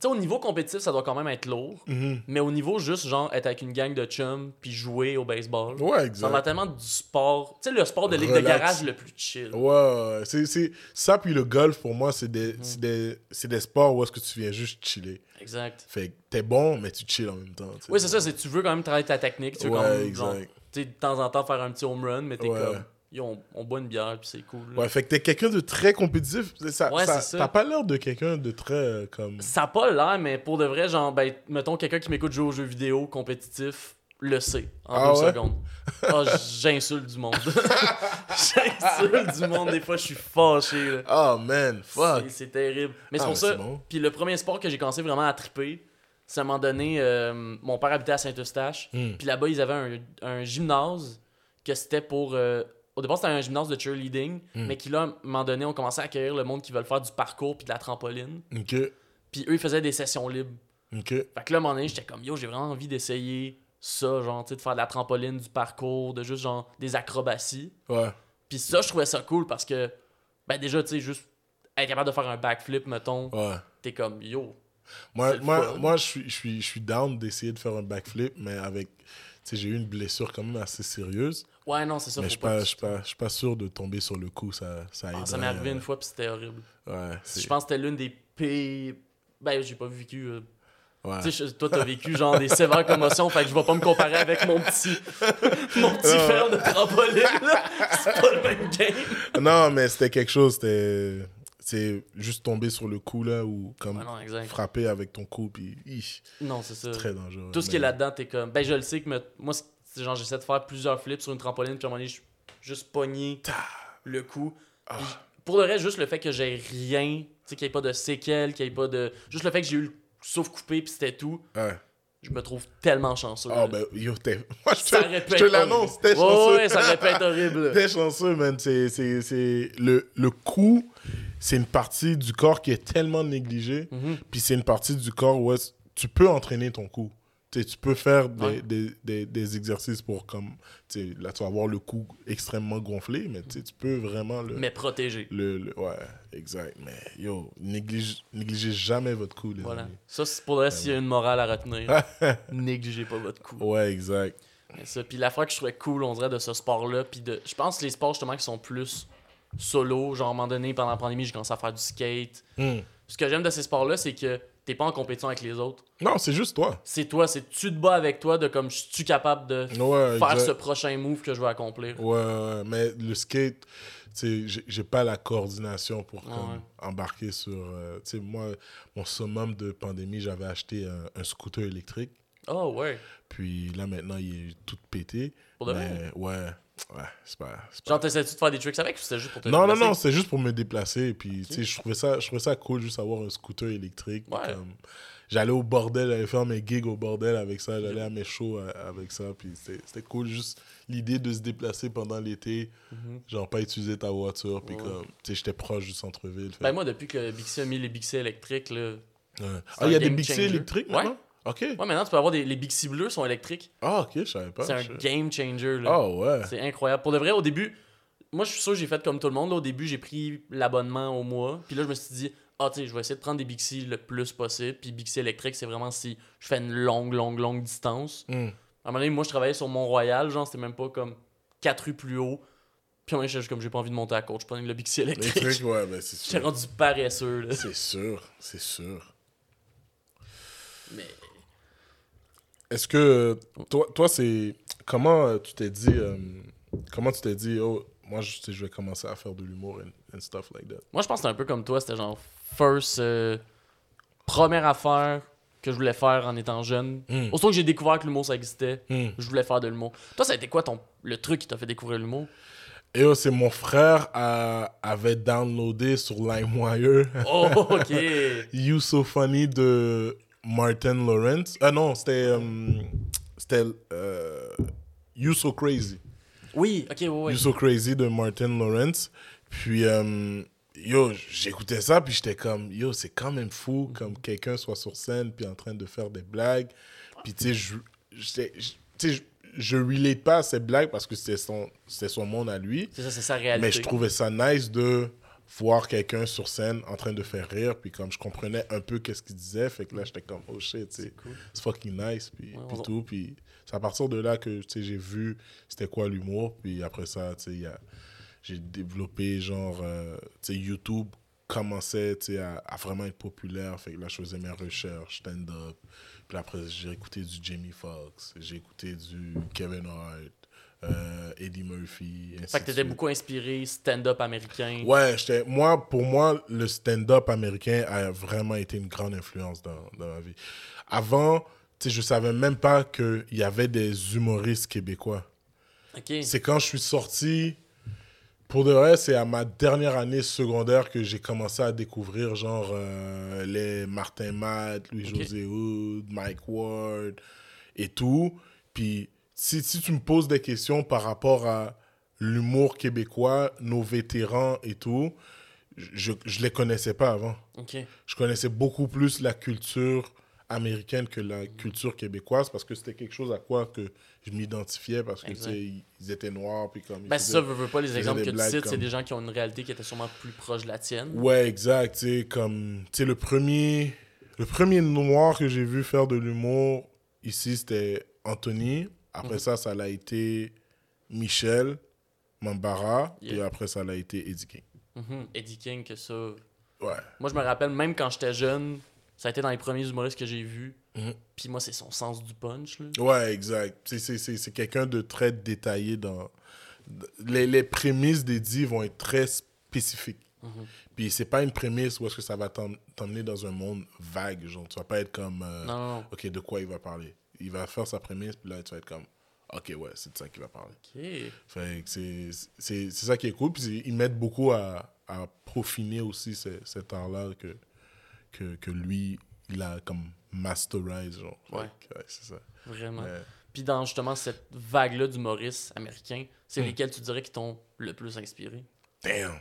Tu sais, au niveau compétitif, ça doit quand même être lourd. Mhm. Mais au niveau juste, genre, être avec une gang de chums puis jouer au baseball. Ouais, Ça exact. va tellement du sport. Tu sais, le sport de ligue de garage le plus chill. Ouais, c'est, ça, puis le golf, pour moi, c'est des, c'est des, sports où est-ce que tu viens juste chiller. Exact. Fait que t'es bon, mais tu chill en même temps. Oui, c'est ça, tu veux quand même travailler ta technique. Tu veux Ouais, quand même, genre, exact. tu sais, de temps en temps faire un petit home run, mais t'es Ouais. comme. On, on boit une bière puis c'est cool. là. Ouais, fait que t'es quelqu'un de très compétitif. Ça, Ouais, ça- c'est ça. T'as pas l'air de quelqu'un de très, euh, comme... Ça a pas l'air, mais pour de vrai, genre, ben, mettons quelqu'un qui m'écoute jouer aux jeux vidéo compétitif le sait en Ah deux ouais? secondes. Ah, j'insulte du monde. j'insulte du monde, des fois je suis fâché. là. Oh, man, fuck. C'est- terrible. Mais c'est Ah, pour ça. bon. Puis le premier sport que j'ai commencé vraiment à triper, c'est à un moment donné, euh, mon père habitait à Saint-Eustache. Hmm. Puis là-bas, ils avaient un, un gymnase que c'était pour. euh, au départ, c'était un gymnase de cheerleading, Hmm. mais qui là, à un moment donné, on commençait à accueillir le monde qui veulent faire du parcours puis de la trampoline. Ok, Puis eux, ils faisaient des sessions libres. ok. Fait que là, à un moment donné, j'étais comme, yo, j'ai vraiment envie d'essayer ça, genre, tu sais, de faire de la trampoline, du parcours, de juste, genre, des acrobaties. Ouais. Puis ça, je trouvais ça cool parce que, ben déjà, tu sais, juste être capable de faire un backflip, mettons, Ouais. t'es comme, yo, Moi, moi, moi je, suis, je, suis, je suis down d'essayer de faire un backflip, mais avec. Tu sais, j'ai eu une blessure quand même assez sérieuse. Ouais, non, c'est ça. mais je suis pas, tu- suis pas, sûr de tomber sur le coup. Ça, ça, Ah, ça m'est arrivé euh, une fois, puis c'était horrible. Ouais, Je pense que c'était l'une des pires. Ben, j'ai pas vécu. euh, ouais. Tu sais, toi, t'as vécu genre des sévères commotions, fait que je vais pas me comparer avec mon petit, mon petit Non. fer de trampoline. C'est pas le même game. Non, mais c'était quelque chose. C'était. C'est juste tomber sur le coup, là, ou comme Ouais, non, frapper avec ton coup, puis. Non, c'est ça. Très dangereux. Tout ce qui est là-dedans, t'es comme. Ben, je le sais que me- moi, genre, j'essaie de faire plusieurs flips sur une trampoline, puis à un moment donné, je suis juste pogné le coup. Ah. Pour le reste, juste le fait que j'ai rien, tu sais, qu'il n'y ait pas de séquelles, qu'il n'y ait pas de. Juste le fait que j'ai eu le souffle coupé, puis c'était tout, je me trouve tellement chanceux. Ah, là. ben, yo, t'es. Moi, je te, l'annonce, t'es chanceux. Ouais, ça aurait pu être horrible. T'es chanceux, man. C'est. Le, le coup, c'est une partie du corps qui est tellement négligée. Mhm. Puis c'est une partie du corps où tu peux entraîner ton cou. Tu peux faire des, Ouais. des, des, des exercices pour comme. Là, tu vas avoir le cou extrêmement gonflé, mais tu peux vraiment le. Mais protégé. le, le- ouais, exact. Mais yo, néglige, négligez jamais votre cou, les Voilà. amis. Ça, c'est pour le s'il y a une morale à retenir. Négligez pas votre coup. Ouais, exact. Mais ça, puis l'affaire que je trouvais cool, on dirait, de ce sport-là, puis de... Je pense que les sports, justement, qui sont plus solo, genre, à un moment donné, pendant la pandémie, j'ai commencé à faire du skate. Hmm. Ce que j'aime de ces sports-là, c'est que t'es pas en compétition avec les autres. Non, c'est juste toi. C'est toi, c'est tu te bats avec toi de comme, je suis capable de Ouais, faire exact. ce prochain move que je veux accomplir? Ouais, mais le skate, j'ai- j'ai pas la coordination pour Ah comme, ouais. embarquer sur. euh, tu sais, moi, mon summum de pandémie, j'avais acheté un, un scooter électrique. Oh, ouais. Puis là, maintenant, il est tout pété. Pour de mais vrai? ouais, ouais, c'est pas. pas- Genre, t'essaies-tu de faire des tricks avec ou c'était juste pour te Non, non, déplacer? non, c'est juste pour me déplacer. Puis, tu sais, je trouvais ça, je trouvais ça cool juste avoir un scooter électrique. Ouais. J'allais au bordel, j'allais faire mes gigs au bordel avec ça, j'allais à mes shows euh, avec ça. Puis, c'était c'était cool juste l'idée de se déplacer pendant l'été, Mhm. genre pas utiliser ta voiture. Puis, Ouais. comme, tu sais, j'étais proche du centre-ville. Ben, moi, depuis que Bixi a mis les Bixi électriques, là. Ouais. Ah, il y a des Bixi électriques maintenant? Ok. Ouais, maintenant, tu peux avoir des. Les Bixi bleus sont électriques. Ah, ok, je savais pas. c'est un je- game changer, là. Ah, ouais. C'est incroyable. Pour de vrai, au début, moi, je suis sûr que j'ai fait comme tout le monde. là. Au début, j'ai pris l'abonnement au mois. Puis là, je me suis dit, ah, tu sais, je vais essayer de prendre des Bixi le plus possible. Puis Bixi électrique, c'est vraiment si je fais une longue, longue, longue distance. Hmm. À un moment donné, moi, je travaillais sur Mont-Royal. Genre, c'était même pas comme 4 rues plus haut. Puis j'étais juste comme, j'ai pas envie de monter à côte. Je prends le Bixi électrique. Électrique, ouais, ben c'est J'étais sûr. rendu paresseux, là. C'est sûr, c'est sûr. Mais. Est-ce que euh, toi, toi c'est comment euh, tu t'es dit euh, comment tu t'es dit oh moi je, sais, je vais commencer à faire de l'humour and, and stuff like that? Moi, je pense que c'était un peu comme toi. C'était genre, first, euh, première affaire que je voulais faire en étant jeune. Hmm. Aussitôt que j'ai découvert que l'humour, ça existait, Hmm. je voulais faire de l'humour. Toi, ça a été quoi ton, le truc qui t'a fait découvrir l'humour? Et oh, c'est mon frère a- avait downloadé sur LimeWire Oh, ok. You So Funny de Martin Lawrence. Ah non, c'était euh, c'était euh, You So Crazy. Oui, ok, ouais, ouais. You So Crazy de Martin Lawrence. Puis, euh, yo, j'écoutais ça, puis j'étais comme, yo, c'est quand même fou, comme quelqu'un soit sur scène, puis en train de faire des blagues. Puis, tu sais, je, je- relate pas à ces blagues parce que c'était son, c'était son monde à lui. C'est ça, c'est sa réalité. Mais je trouvais ça nice de voir quelqu'un sur scène en train de faire rire, puis comme je comprenais un peu qu'est-ce qu'il disait, fait que là, j'étais comme, oh shit, cool. c'est fucking nice, puis, Ouais, puis on- tout, puis c'est à partir de là que, j'ai vu c'était quoi l'humour, puis après ça, j'ai développé, genre, euh, tu sais, YouTube commençait, à, à vraiment être populaire, fait que là, je faisais mes recherches, stand-up, puis après, j'ai écouté du Jamie Foxx, j'ai écouté du Kevin Hart, euh, Eddie Murphy, ainsi Fait que t'étais beaucoup inspiré stand-up américain. Ouais, moi, pour moi, le stand-up américain a vraiment été une grande influence dans, dans ma vie. Avant, tu sais, je savais même pas qu'il y avait des humoristes québécois. Ok. C'est quand je suis sorti, pour de vrai, c'est à ma dernière année secondaire que j'ai commencé à découvrir, genre, euh, les Martin Matt, Louis-José Hood, Mike Ward et tout. Puis, si, si tu me poses des questions par rapport à l'humour québécois, nos vétérans et tout, je ne les connaissais pas avant. Ok. Je connaissais beaucoup plus la culture américaine que la culture québécoise parce que c'était quelque chose à quoi que je m'identifiais parce que ils, étaient noirs puis comme Ben, ça, veux, veux pas, les exemples que tu cites, c'est des gens qui ont une réalité qui était sûrement plus proche de la tienne. Ouais, exact. Tu sais, comme, tu sais, le premier, Le premier noir que j'ai vu faire de l'humour ici, c'était Anthony. Après Mhm. ça, ça l'a été Michel, Mambara. Yeah. Et après, ça l'a été Eddie King. Mhm. Eddie King, que ça. Ouais. Moi, je me rappelle, même quand j'étais jeune, ça a été dans les premiers humoristes que j'ai vus. Mhm. Puis moi, c'est son sens du punch. Là. Ouais, exact. C'est- quelqu'un de très détaillé dans. Les, les prémices d'Eddie vont être très spécifiques. Mhm. Puis c'est pas une prémisse où est-ce que ça va t'em- t'emmener dans un monde vague. Genre, tu vas pas être comme. euh, Non, non, non. Ok, de quoi il va parler Il va faire sa prémisse, puis là, tu vas être comme. Ok, ouais, c'est de ça qu'il va parler. Ok. Fait que c'est ça qui est cool. Puis ils mettent beaucoup à, à peaufiner aussi ce- cet art-là que, que, que lui, il a comme masterized. Genre. Ouais. c'est ça. Vraiment. Mais- Puis dans justement cette vague-là d'humoristes américains, c'est Mm. lesquels tu dirais qui t'ont le plus inspiré? Damn,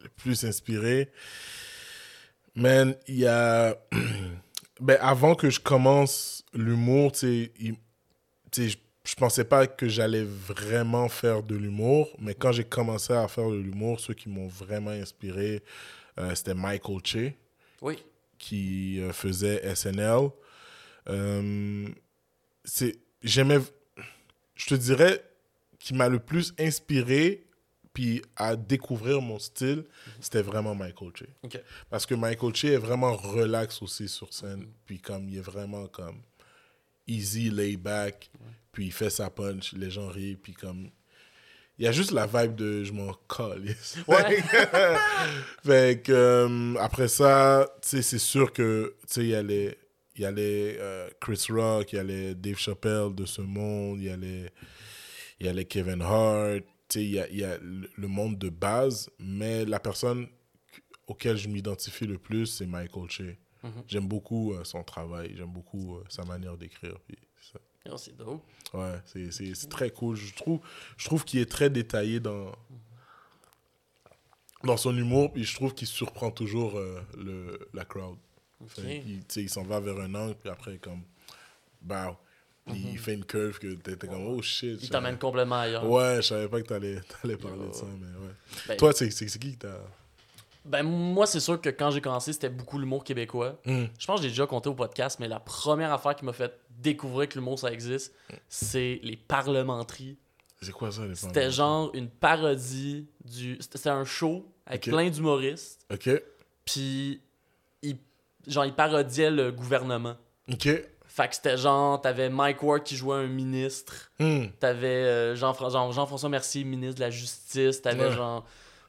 le plus inspiré. Man, il y a. ben, avant que je commence l'humour, tu sais, je, je pensais pas que j'allais vraiment faire de l'humour, mais quand j'ai commencé à faire de l'humour, ceux qui m'ont vraiment inspiré, euh, c'était Michael Che, Oui. qui euh, faisait SNL. Euh, c'est, j'aimais, je te dirais, qui m'a le plus inspiré, puis à découvrir mon style, c'était vraiment Michael Che. Parce que Michael Che est vraiment relax aussi sur scène, puis comme il est vraiment comme easy, lay back, puis il fait sa punch, les gens rient, puis comme il y a juste la vibe de je m'en calisse. Ouais. fait que euh, après ça, c'est sûr que il y a les y a les euh, Chris Rock, il y a les Dave Chappelle de ce monde, il y a les il y a les Kevin Hart, il y a, y a le monde de base, mais la personne auquel je m'identifie le plus, c'est Michael Che. Mhm. J'aime beaucoup euh, son travail, j'aime beaucoup euh, sa manière d'écrire. c'est dope. Ouais, c'est- très cool. Je trouve, je trouve qu'il est très détaillé dans, dans son humour, puis je trouve qu'il surprend toujours euh, le, la crowd. Ok. Fait qu'il- tu sais, il s'en va vers un angle, puis après, comme, bah, il fait une curve que t'es comme, oh shit. Il savais- complètement ailleurs. Ouais, je savais pas que t'allais allais parler de ça, mais ouais. Ben, Toi, c'est qui que t'as. ben, moi, c'est sûr que quand j'ai commencé, c'était beaucoup l'humour québécois. Hmm. Je pense que j'ai déjà compté au podcast, mais la première affaire qui m'a fait découvrir que l'humour ça existe, c'est les parlementeries. C'est quoi ça, les C'était femmes? genre une parodie du. C'était c'était un show avec plein d'humoristes, Ok, puis ils... genre ils parodiaient le gouvernement. ok. Fait que c'était genre, t'avais Mike Ward qui jouait un ministre, Hmm. t'avais euh, Jean-Fran- Jean- Jean-François Mercier, ministre de la Justice, t'avais genre.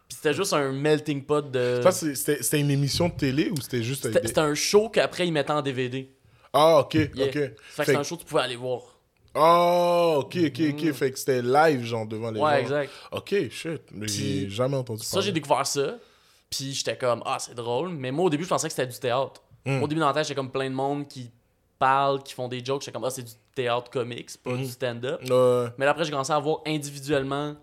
Puis c'était juste un melting pot de. Ça, C'était une émission de télé ou c'était juste. C'était des- un show qu'après ils mettaient en DVD. Ah, ok, Yeah. ok. Fait que c'était un show que tu pouvais aller voir. Oh, ok, ok, ok. Mhm. Fait que c'était live, genre, devant les gens. Ouais, exact. Ok, shit. Mais j'ai jamais entendu Ça, parler. j'ai découvert ça. Puis j'étais comme, ah, c'est drôle. Mais moi, au début, je pensais que c'était du théâtre. Hmm. Au début, dans la tête, j'étais comme plein de monde qui parlent, qui font des jokes. J'étais comme, ah, c'est du théâtre comics, c'est pas Mhm. du stand-up. Mais là, après, j'ai commencé à voir individuellement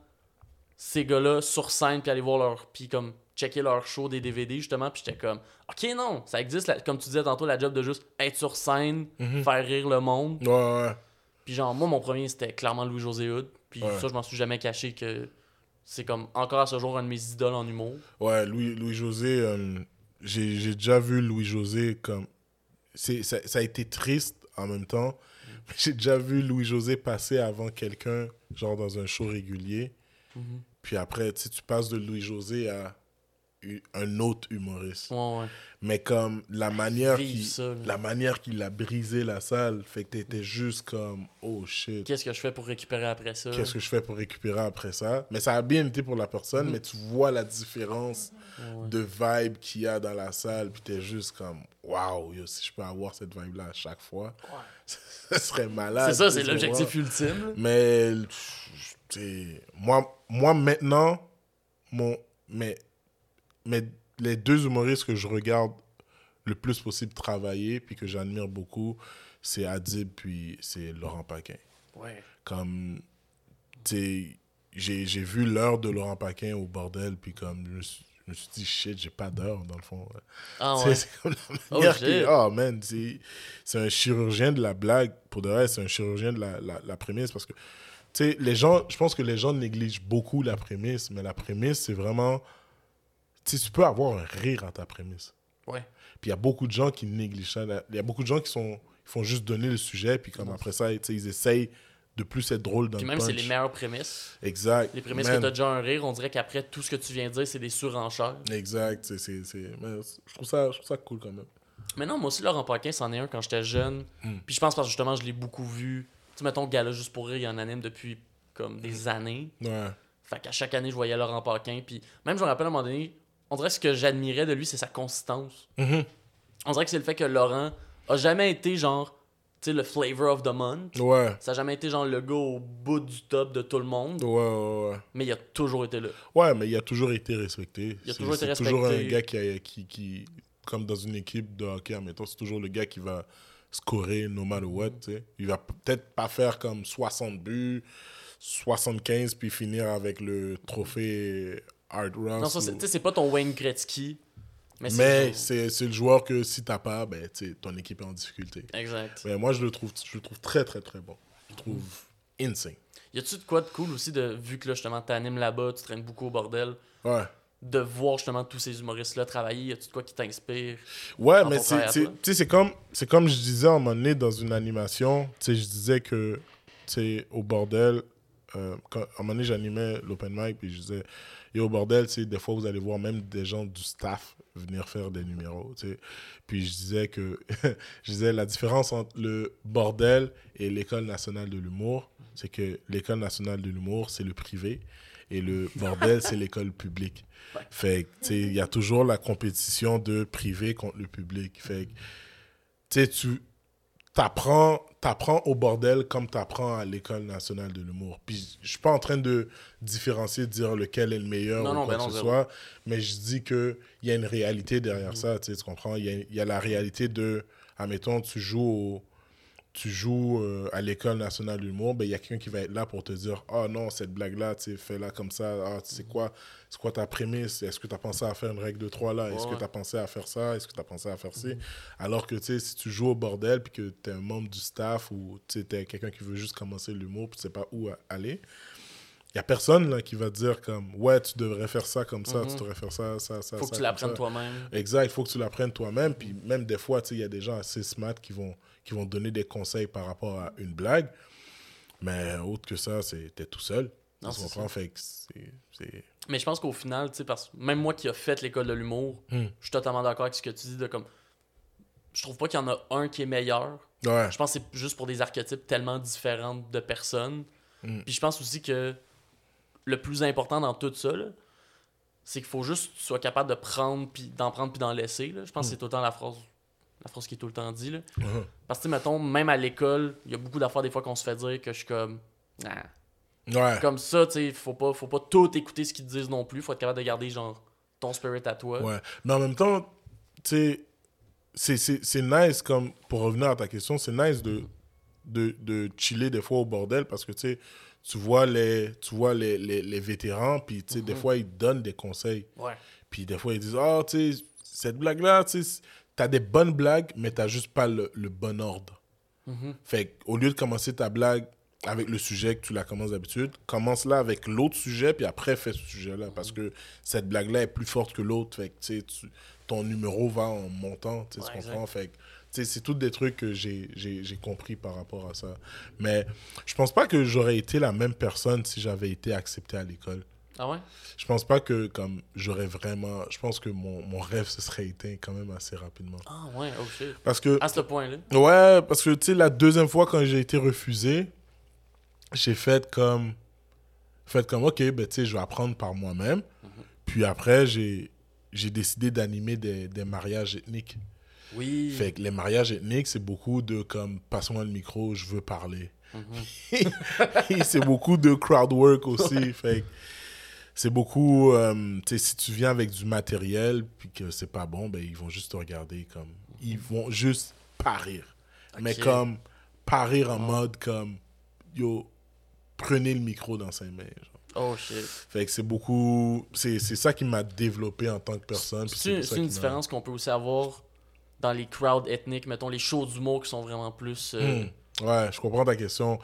ces gars-là sur scène, puis aller voir leur. Puis comme checker leur show des DVD, justement. Puis j'étais comme, ok, non, ça existe, la- comme tu disais tantôt, la job de juste être sur scène, Mhm. faire rire le monde. Ouais, ouais. Puis genre, moi, mon premier, c'était clairement Louis-José Hood. Puis Ouais. ça, je m'en suis jamais caché que c'est comme encore à ce jour un de mes idoles en humour. Ouais, Louis, Louis-José, euh, j'ai j'ai déjà vu Louis-José comme. C'est Ça, ça a été triste en même temps. J'ai déjà vu Louis-José passer avant quelqu'un, genre dans un show régulier. Mhm. Puis après, tu passes de Louis-José à un autre humoriste. Ouais, ouais. Mais comme la manière là. la manière qu'il a brisé la salle, fait que t'étais juste comme oh shit. Qu'est-ce que je fais pour récupérer après ça? Qu'est-ce que je fais pour récupérer après ça? Mais ça a bien été pour la personne, Mhm. mais tu vois la différence Ouais, de vibe qu'il y a dans la salle, puis t'es juste comme waouh, si je peux avoir cette vibe là à chaque fois, ce serait malade. C'est ça, c'est l'objectif ultime. Mais moi, moi maintenant, mon, mais, mais les deux humoristes que je regarde le plus possible travailler, puis que j'admire beaucoup, c'est Adib, puis c'est Laurent Paquin. Ouais. Comme, tu j'ai j'ai vu l'heure de Laurent Paquin au bordel, puis comme, je me suis, je me suis dit, shit, j'ai pas d'heure, dans le fond. Ah ouais. C'est comme la Oh, manière shit. Oh, man, c'est c'est un chirurgien de la blague. Pour de vrai, c'est un chirurgien de la, la, la prémisse parce que, tu sais, les gens, je pense que les gens négligent beaucoup la prémisse, mais la prémisse, c'est vraiment. Tu tu peux avoir un rire à ta prémisse. Ouais. Puis il y a beaucoup de gens qui négligent ça. Il y a beaucoup de gens qui sont ils font juste donner le sujet, puis comme après ça, tu ils essayent de plus être drôle dans Puis même, c'est les meilleures prémices. Exact. Les prémices Man, que t'as déjà un rire, on dirait qu'après, tout ce que tu viens de dire, c'est des surenchères. Exact. c'est- c'est- c'est- mais Je trouve ça, je trouve ça cool quand même. Mais non, moi aussi, Laurent Paquin, c'en est un quand j'étais jeune. Mm. Puis je pense parce que justement, je l'ai beaucoup vu. Tu sais, mettons, Gala juste pour rire, il en anime depuis comme des années. Ouais. Fait qu'à chaque année, je voyais Laurent Paquin. Puis même, je me rappelle à un moment donné, on dirait que ce que j'admirais de lui, c'est sa consistance. Mhm. On dirait que c'est le fait que Laurent a jamais été genre, tu sais, le flavor of the month. Ouais. Ça a jamais été genre le gars au bout du top de tout le monde. Ouais, ouais, ouais. Mais il a toujours été là. Ouais, mais il a toujours été respecté. Il a toujours été c'est toujours un respecté. gars qui, a- qui, qui, comme dans une équipe de hockey, admettons, c'est toujours le gart qui va scorer no matter what, tu sais. Il va peut-être pas faire comme 60 buts, 75, puis finir avec le trophée Hard Ross. Non, ça, c'est- c'est pas ton Wayne Gretzky. Mais c'est. Mais genre- c'est c'est le joueur que si t'as pas, ben, ton équipe est en difficulté. Exact. Mais moi, je le trouve, je le trouve très, très, très bon. Je le trouve insane. Y a-tu de quoi de cool aussi, de, vu que là, justement, t'animes là-bas, tu traînes beaucoup au bordel, Ouais. de voir justement tous ces humoristes-là travailler? Y a-tu de quoi qui t'inspire? Ouais, mais c'est c'est- comme, c'est comme je disais à un moment donné dans une animation. Je disais que au bordel, euh, quand, à un moment donné, j'animais l'open mic, puis je disais, et au bordel, des fois, vous allez voir même des gens du staff venir faire des numéros. tu sais. Puis je disais que, je disais, la différence entre le bordel et l'École nationale de l'humour, c'est que l'École nationale de l'humour, c'est le privé, et le bordel, c'est l'école publique. Fait que, tu sais, il y a toujours la compétition de privé contre le public. Fait que, tu sais, tu t'apprends, t'apprends au bordel comme t'apprends à l'école nationale de l'humour. Puis je suis pas en train de différencier, de dire lequel est le meilleur Non, ou non, quoi ben non, que ce soit, mais je dis que il y a une réalité derrière Mm. ça, tu sais, tu comprends? Il y y a la réalité de, admettons, tu joues au- tu joues euh, à l'école nationale de l'humour, ben il y a quelqu'un qui va être là pour te dire "Ah non, cette blague là, tu fais-la comme ça. Ah, tu sais quoi? C'est quoi ta prémisse? Est-ce que tu as pensé à faire une règle de trois là? Est-ce que tu as pensé à faire ça? Est-ce que tu as pensé à faire ci? Mm. Alors que tu sais, si tu joues au bordel puis que tu es un membre du staff ou tu es quelqu'un qui veut juste commencer l'humour tu sais pas où aller, il y a personne là qui va te dire comme "Ouais, tu devrais faire ça comme ça, Mhm. tu devrais faire ça ça ça Faut ça." que tu l'apprennes ça. toi-même. Exact, il faut que tu l'apprennes toi-même. Puis même des fois, tu sais, il y a des gens assez smart qui vont, qui vont donner des conseils par rapport à une blague. Mais autre que ça, c'est t'es tout seul. Non, c'est- Mais je pense qu'au final, tu sais, parce que même moi qui a fait l'école de l'humour, Hmm. je suis totalement d'accord avec ce que tu dis de comme. Je trouve pas qu'il y en a un qui est meilleur. Ouais, Je pense que c'est juste pour des archétypes tellement différents de personnes. Mm. Puis je pense aussi que le plus important dans tout ça, c'est qu'il faut juste que tu sois capable de prendre puis d'en prendre puis d'en laisser. là. Je pense que c'est tout le temps la phrase, la phrase qui est tout le temps dit. Là. Mhm. Parce que, mettons, même à l'école, il y a beaucoup d'affaires des fois qu'on se fait dire que je suis comme. Ah. ouais. Comme ça, tu sais, faut pas, faut pas tout écouter ce qu'ils te disent non plus. Faut être capable de garder, genre, ton spirit à toi. Ouais. Mais en même temps, tu sais, c'est nice, comme, pour revenir à ta question, c'est nice de, de, de chiller des fois au bordel parce que, tu sais, tu vois les, tu vois les, les, les vétérans, puis, tu sais, des Mhm. fois, ils donnent des conseils. Ouais. Puis des fois, ils disent Ah, tu sais, cette blague-là, tu t'as des bonnes blagues, mais t'as juste pas le, le bon ordre. Mhm. Fait au lieu de commencer ta blague avec le sujet que tu la commences d'habitude, commence là avec l'autre sujet, puis après fais ce sujet-là. Parce que cette blague-là est plus forte que l'autre. Fait que, tu sais, tu- ton numéro va en montant, tu Ouais, tu comprends? Fait que, tu c'est tous des trucs que j'ai compris par rapport à ça. Mais je pense pas que j'aurais été la même personne si j'avais été accepté à l'école. Ah ouais? Je pense pas que comme j'aurais vraiment. Je pense que mon, mon rêve se serait éteint quand même assez rapidement. Ah ouais, oh shit. Parce que. À ce point-là. Ouais, parce que tu sais, la deuxième fois quand j'ai été refusé, j'ai fait comme. Fait comme, ok, ben tu sais, je vais apprendre par moi-même. Puis après, j'ai j'ai décidé d'animer des, des mariages ethniques. Oui. Fait que les mariages ethniques, c'est beaucoup de comme, passe-moi le micro, je veux parler. Et c'est beaucoup de crowd work aussi. Fait que c'est beaucoup, euh, tu sais, si tu viens avec du matériel puis que c'est pas bon, ben ils vont juste te regarder comme, ils vont juste parir. Mais comme, parir en mode comme, yo, prenez le micro dans ses mains. genre. Oh shit. Fait que c'est beaucoup, c'est ça qui m'a développé en tant que personne. C'est une différence qu'on peut aussi avoir dans les crowds ethniques, mettons les shows d'humour qui sont vraiment plus. euh, Hmm. Ouais, je comprends ta question.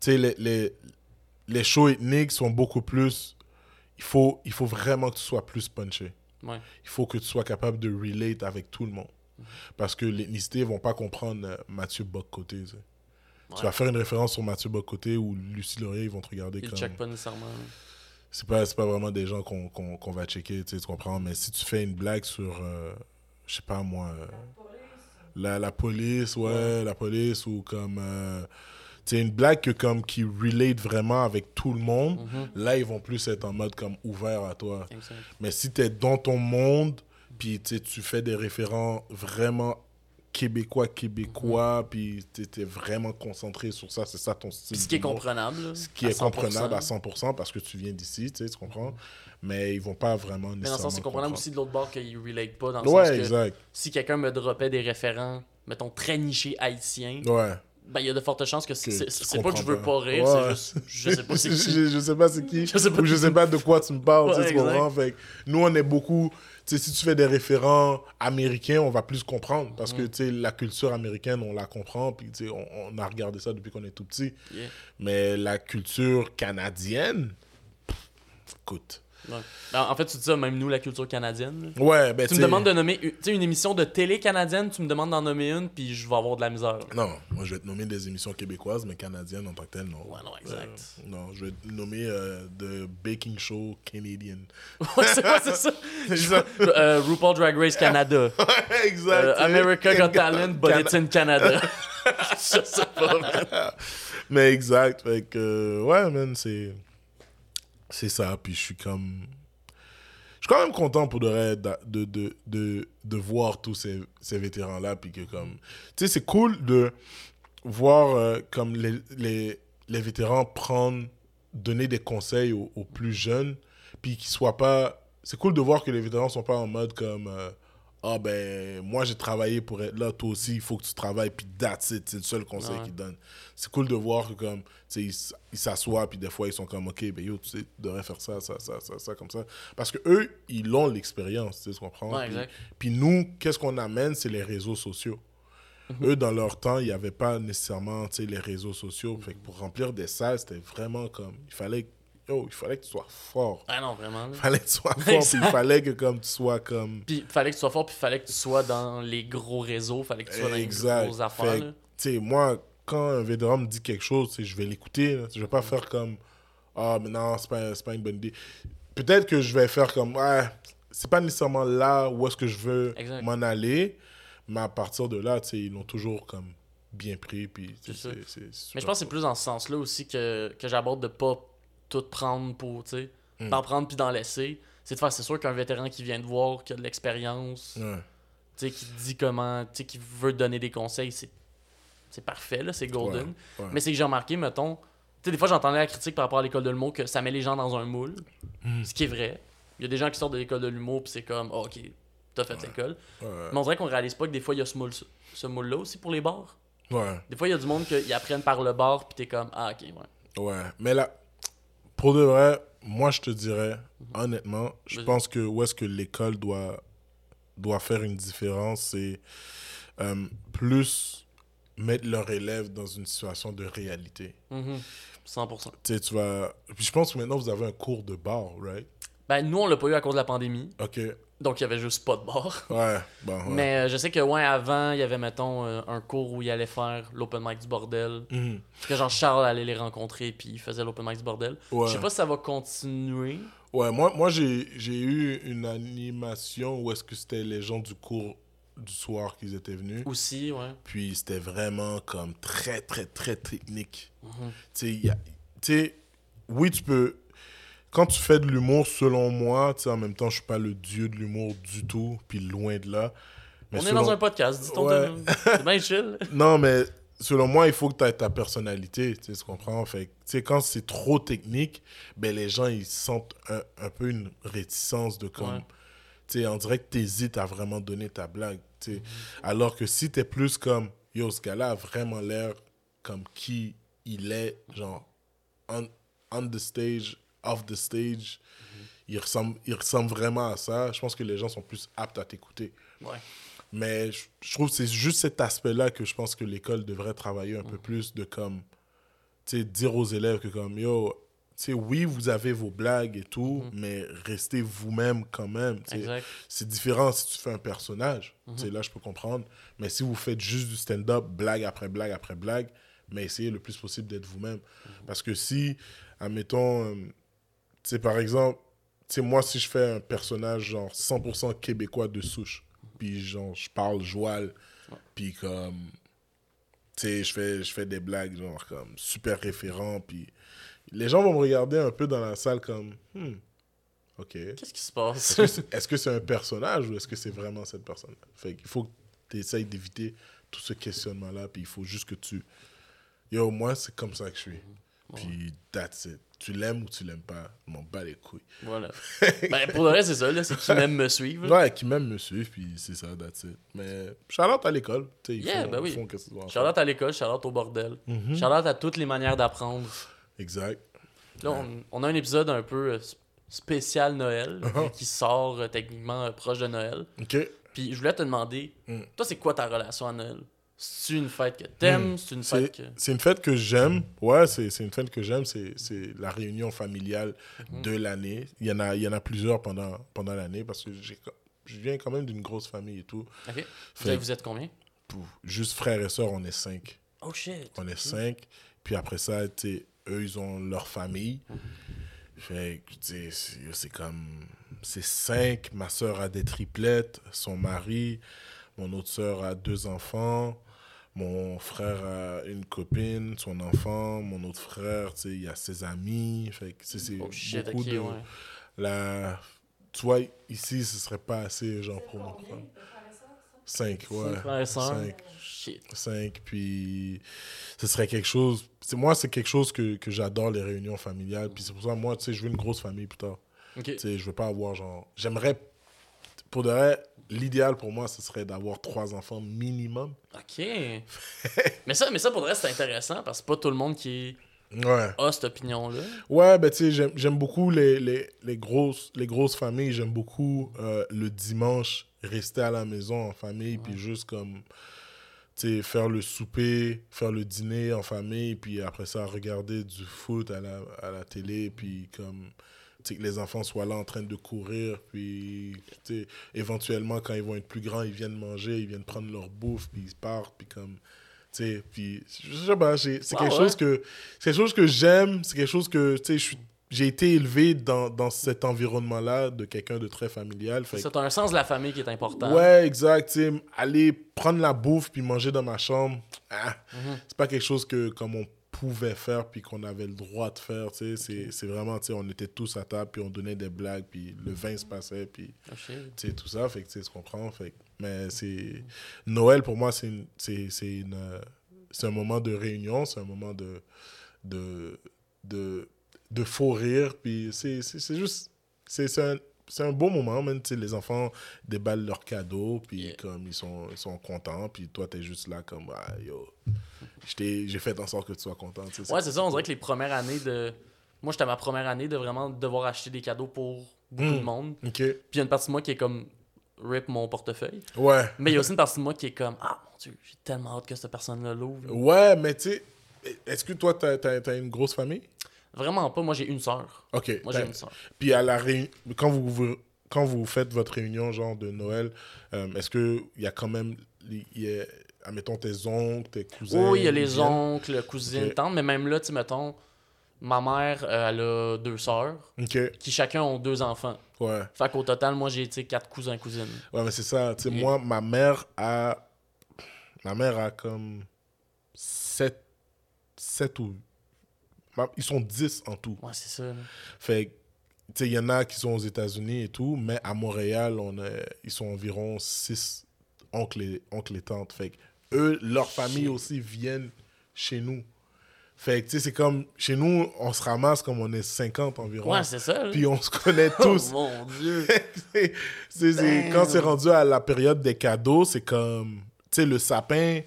Tu sais, les, les, les shows ethniques sont beaucoup plus. Il faut, il faut vraiment que tu sois plus punché. Ouais. Il faut que tu sois capable de relate avec tout le monde. Parce que l'ethnicité, ils vont pas comprendre euh, Mathieu Bock-Côté. tu sais. Tu Ouais. vas faire une référence sur Mathieu Bock-Côté ou Lucie Laurier, ils vont te regarder Ils comme... checkent pas nécessairement. C'est pas, pas vraiment des gens qu'on qu'on- qu'on va checker, tu sais, tu comprends. Mais si tu fais une blague sur, euh, je sais pas moi, euh, la, la police, ouais, la police, ou comme, euh, tu sais, une blague que, comme, qui relate vraiment avec tout le monde, Mhm. là, ils vont plus être en mode comme ouvert à toi. Exact. Mais si tu es dans ton monde, puis tu fais des référents vraiment québécois, québécois, puis tu es vraiment concentré sur ça, c'est ça ton style. Ce qui est comprenable. Ce qui est 100%. comprenable à 100% parce que tu viens d'ici, tu comprends? Mais ils vont pas vraiment Mais dans le sens, c'est comprenable aussi de l'autre bord qu'ils relate pas. Dans le Ouais, sens que exact. si quelqu'un me dropait des référents, mettons, très nichés haïtiens, Ouais. ben il y a de fortes chances que c'est pas que je veux pas rire, Ouais. c'est juste, je sais pas c'est qui. je- je sais pas c'est qui. Je sais pas ou je sais pas de quoi tu me parles, Ouais, tu comprends? Fait nous, on est beaucoup. Tu sais, si tu fais des référents américains, on va plus comprendre. Parce Mm. que, tu sais, la culture américaine, on la comprend. Puis, tu sais, on, on a regardé ça depuis qu'on est tout petit. Yeah. Mais la culture canadienne, pff, écoute. Ouais. En fait, tu dis ça, même nous, la culture canadienne. là. Ouais, ben, Tu me demandes de nommer une, une émission de télé canadienne, tu me demandes d'en nommer une, puis je vais avoir de la misère. Non, moi je vais te nommer des émissions québécoises, mais canadiennes en tant que telles, non. Ouais, non, exact. Euh, non, je vais te nommer euh, The Baking Show Canadian. Ouais, c'est ouais, c'est ça. Euh, RuPaul Drag Race Canada. exact. Euh, tu sais. America Got Talent, but it's in Canada. je sais pas, man. Mais exact. Fait que, euh, ouais, man, c'est. C'est ça. Puis je suis comme. Je suis quand même content pour de de, de, de, voir tous ces, ces vétérans-là. Puis que, comme. Tu sais, c'est cool de voir euh, comme les, les, les vétérans prendre. donner des conseils aux, aux plus jeunes. Puis qu'ils soient pas. C'est cool de voir que les vétérans sont pas en mode comme. euh, ah ben, moi j'ai travaillé pour être là, toi aussi, il faut que tu travailles, puis that's it, c'est le seul conseil Ouais. qu'ils donnent. C'est cool de voir que comme, ils s'assoient, puis des fois ils sont comme, ok, ben yo, tu sais, tu devrais faire ça, ça, ça, ça, ça, comme ça. Parce que eux, ils ont l'expérience, tu comprends? Ouais, Puis- nous, qu'est-ce qu'on amène, c'est les réseaux sociaux. Mhm. Eux, dans leur temps, il n'y avait pas nécessairement, tu sais, les réseaux sociaux. Fait que pour remplir des salles, c'était vraiment comme, il fallait, yo, il fallait que tu sois fort. Ah non, vraiment. Il fallait que tu sois fort, puis il fallait que comme tu sois comme... Puis fallait que tu sois fort, puis fallait que tu sois dans les gros réseaux, fallait que tu sois dans les Exact. grosses affaires. Tu sais, moi, quand un vétéran me dit quelque chose, je vais l'écouter. Je vais pas faire comme Ah, mais non, c'est pas, pas une bonne idée. Peut-être que je vais faire comme Ouais, c'est pas nécessairement là où est-ce que je veux m'en aller. Mais à partir de là, ils l'ont toujours comme bien pris. Puis, tu sais, C'est ça. c'est- c'est Mais je pense que c'est plus dans ce sens-là aussi que, que j'aborde de pas tout prendre pour, tu sais, Mm. d'en prendre puis d'en laisser. C'est de faire, c'est sûr qu'un vétéran qui vient de voir, qui a de l'expérience, Ouais. tu sais, qui dit comment, tu sais, qui veut te donner des conseils, c'est, c'est parfait, là, c'est golden. Ouais, ouais. Mais c'est que j'ai remarqué, mettons, tu sais, des fois j'entendais la critique par rapport à l'école de l'humour que ça met les gens dans un moule, Mm. ce qui est vrai. Il y a des gens qui sortent de l'école de l'humour puis c'est comme, Ah, ok, t'as fait l'école. Ouais. Mais on dirait qu'on réalise pas que des fois il y a ce moule ce moule-là aussi pour les bars. Ouais. Des fois il y a du monde qui apprennent par le bar puis t'es comme, ah ok, ouais. Ouais, mais là, pour de vrai, moi je te dirais, honnêtement, je pense que où est-ce que l'école doit, doit faire une différence, c'est euh, plus mettre leurs élèves dans une situation de réalité. Mhm. 100%. Tu sais, tu vas. Puis je pense que maintenant vous avez un cours de bar, right? Ben, nous, on l'a pas eu à cause de la pandémie. Ok. Donc, il y avait juste pas de bar. Ouais, bon, ouais. Mais euh, je sais que, ouais, avant, il y avait, mettons, euh, un cours où il allait faire l'open mic du bordel. Mhm. Que, genre, Charles allait les rencontrer, puis il faisait l'open mic du bordel. Ouais. Je sais pas si ça va continuer. Ouais, moi, moi j'ai j'ai eu une animation où est-ce que c'était les gens du cours du soir qui étaient venus. Aussi, ouais. Puis c'était vraiment comme très, très, très technique. Mhm. A- tu sais, oui, tu peux. Quand tu fais de l'humour, selon moi, tu sais, en même temps, je suis pas le dieu de l'humour du tout, puis loin de là. Mais on est dans un podcast, dis-t-on. Ouais. C'est bien chill. Non, mais selon moi, il faut que tu aies ta personnalité, tu sais, tu comprends? Fait tu sais, quand c'est trop technique, ben les gens, ils sentent un, un peu une réticence de comme... Ouais. Tu sais, on dirait que tu hésites à vraiment donner ta blague, tu sais. Alors que si tu es plus comme, yo, ce gars-là a vraiment l'air comme qui il est, genre, on, on the stage, off the stage, Mhm. il, ressemble, il ressemble vraiment à ça, je pense que les gens sont plus aptes à t'écouter. Ouais. Mais je, je trouve que c'est juste cet aspect-là que je pense que l'école devrait travailler un Mm. peu plus de comme, tu sais, dire aux élèves que comme, yo, sais, oui, vous avez vos blagues et tout, mais restez vous-même quand même. C'est différent si tu fais un personnage. Mhm. Tu sais, Là, je peux comprendre. Mais si vous faites juste du stand-up, blague après blague après blague, mais essayez le plus possible d'être vous-même. Mhm. Parce que si, admettons, euh, sais, par exemple, tu moi, si je fais un personnage genre 100% québécois de souche, puis genre, je parle joual, puis comme, tu sais, je fais, je fais des blagues, genre, comme, super référents, puis les gens vont me regarder un peu dans la salle comme, hmm, ok. Qu'est-ce qui se passe? Est-ce que c'est- est-ce que c'est un personnage ou est-ce que c'est vraiment cette personne Fait qu'il faut que tu essayes d'éviter tout ce questionnement-là, puis il faut juste que tu... Yo, moi, c'est comme ça que je suis. Puis, that's it. Tu l'aimes ou tu l'aimes pas, m'en bats les couilles. voilà. Ben, pour le reste, c'est ça, là. C'est qu'ils m'aiment me suivre. Ouais, qui même me suivent, puis c'est ça, that's it. Mais, Charlotte à l'école, tu sais, ils Yeah, font, ben oui. font faire. Charlotte à l'école, Charlotte au bordel. Mhm. Charlotte à toutes les manières d'apprendre. Exact. Là, on, on a un épisode un peu euh, sp- spécial Noël, Uh-huh. qui sort euh, techniquement euh, proche de Noël. OK. Puis je voulais te demander, Mm. toi, c'est quoi ta relation à Noël? C'est une fête que t'aimes? C'est une fête que. c'est une fête que j'aime. Ouais, c'est une fête que j'aime. C'est la réunion familiale Mhm. de l'année. Il y en a, il y en a plusieurs pendant, pendant l'année parce que je viens quand même d'une grosse famille et tout. Ok. Vous, Fait- êtes- vous êtes combien? Juste frères et sœurs, on est cinq. Oh shit. On est cinq. Puis après ça, tu eux, ils ont leur famille. Mhm. Fait que, c'est comme. C'est cinq. Ma sœur a des triplettes. Son mari. Mon autre sœur a deux enfants. Mon frère a une copine, son enfant. Mon autre frère, tu sais, il a ses amis. Fait que, c'est Oh beaucoup ok, de. ouais. La... Tu vois, ici, ce serait pas assez, genre, pour mon frère. Cinq, ouais. Cinq. Cinq. Shit. 5, puis ce serait quelque chose. c'est- Moi, c'est quelque chose que, que j'adore, les réunions familiales. Puis c'est pour ça, moi, tu sais, je veux une grosse famille plus tard. Ok. Tu sais, je veux pas avoir genre. J'aimerais. Pour de vrai, l'idéal pour moi, ce serait d'avoir trois enfants minimum. Ok. mais, ça, mais ça, pour le reste, c'est intéressant parce que pas tout le monde qui Ouais. a cette opinion-là. Ouais, ben tu sais, j'aime- beaucoup les, les, les, grosses, les grosses familles. J'aime beaucoup euh, le dimanche rester à la maison en famille, puis juste comme, tu sais, faire le souper, faire le dîner en famille, puis après ça, regarder du foot à la, à la télé, puis comme, que les enfants soient là en train de courir, puis, éventuellement, quand ils vont être plus grands, ils viennent manger, ils viennent prendre leur bouffe, puis ils partent, puis comme, tu sais, puis, je sais pas, c'est quelque ouais? chose que, quelque chose que j'aime, c'est quelque chose que, tu sais, j'ai été élevé dans, dans cet environnement-là de quelqu'un de très familial. Fait C'est un sens de la famille qui est important. Ouais, exact. tu sais, aller prendre la bouffe puis manger dans ma chambre, ah, Mhm. c'est pas quelque chose que comme on pouvait faire puis qu'on avait le droit de faire. tu sais. C'est c'est vraiment, tu sais, on était tous à table puis on donnait des blagues puis le vin se passait puis shit. tu sais, tout ça. Fait que tu sais, tu comprends. Fait mais c'est. Noël pour moi, c'est une- c'est c'est une. C'est un moment de réunion, c'est un moment de. de. de, de faux rire. Puis c'est c'est- c'est juste. C'est un. C'est un beau moment, même, tu sais, les enfants déballent leurs cadeaux, puis Yeah. comme ils sont, ils sont contents, puis toi, t'es juste là comme, ah, yo, j'ai fait en sorte que tu sois content, tu sais, Ouais, c'est ça. On dirait que les premières années de. Moi, j'étais à ma première année de vraiment devoir acheter des cadeaux pour beaucoup de monde. Ok, Puis il y a une partie de moi qui est comme rip mon portefeuille. ouais. Mais il y a aussi une partie de moi qui est comme Ah mon dieu, j'ai tellement hâte que cette personne-là l'ouvre. Ouais, mais tu sais, est-ce que toi, t'as as, une grosse famille? Vraiment pas. Moi, j'ai une sœur. Ok. Moi, j'ai une sœur. Puis à la réunion, quand vous, vous- quand vous faites votre réunion genre de Noël, euh, est-ce que il y a quand même, y a, admettons tes oncles, tes cousins. Oui, il y a les oncles, cousines, tantes. Mais même là, tu sais, mettons, ma mère, euh, elle a deux sœurs qui chacun ont deux enfants. ouais, Fait qu'au total, moi, j'ai tu quatre cousins, cousines. ouais, mais c'est ça. Tu sais, moi, ma mère a, ma mère a comme 7, 7 ou, ils sont 10 en tout. Ouais, c'est ça. là. Fait tu sais, il y en a qui sont aux États-Unis et tout, mais à Montréal, on a, ils sont environ 6 oncles et, oncles et tantes. Fait eux, leur famille aussi viennent chez nous. Fait que, tu sais, c'est comme, chez nous, on se ramasse comme on est 50 environ. Ouais, c'est ça. Puis on se connaît Oh tous. mon dieu. C'est- c'est- quand c'est rendu à la période des cadeaux, c'est comme, tu sais, le sapin,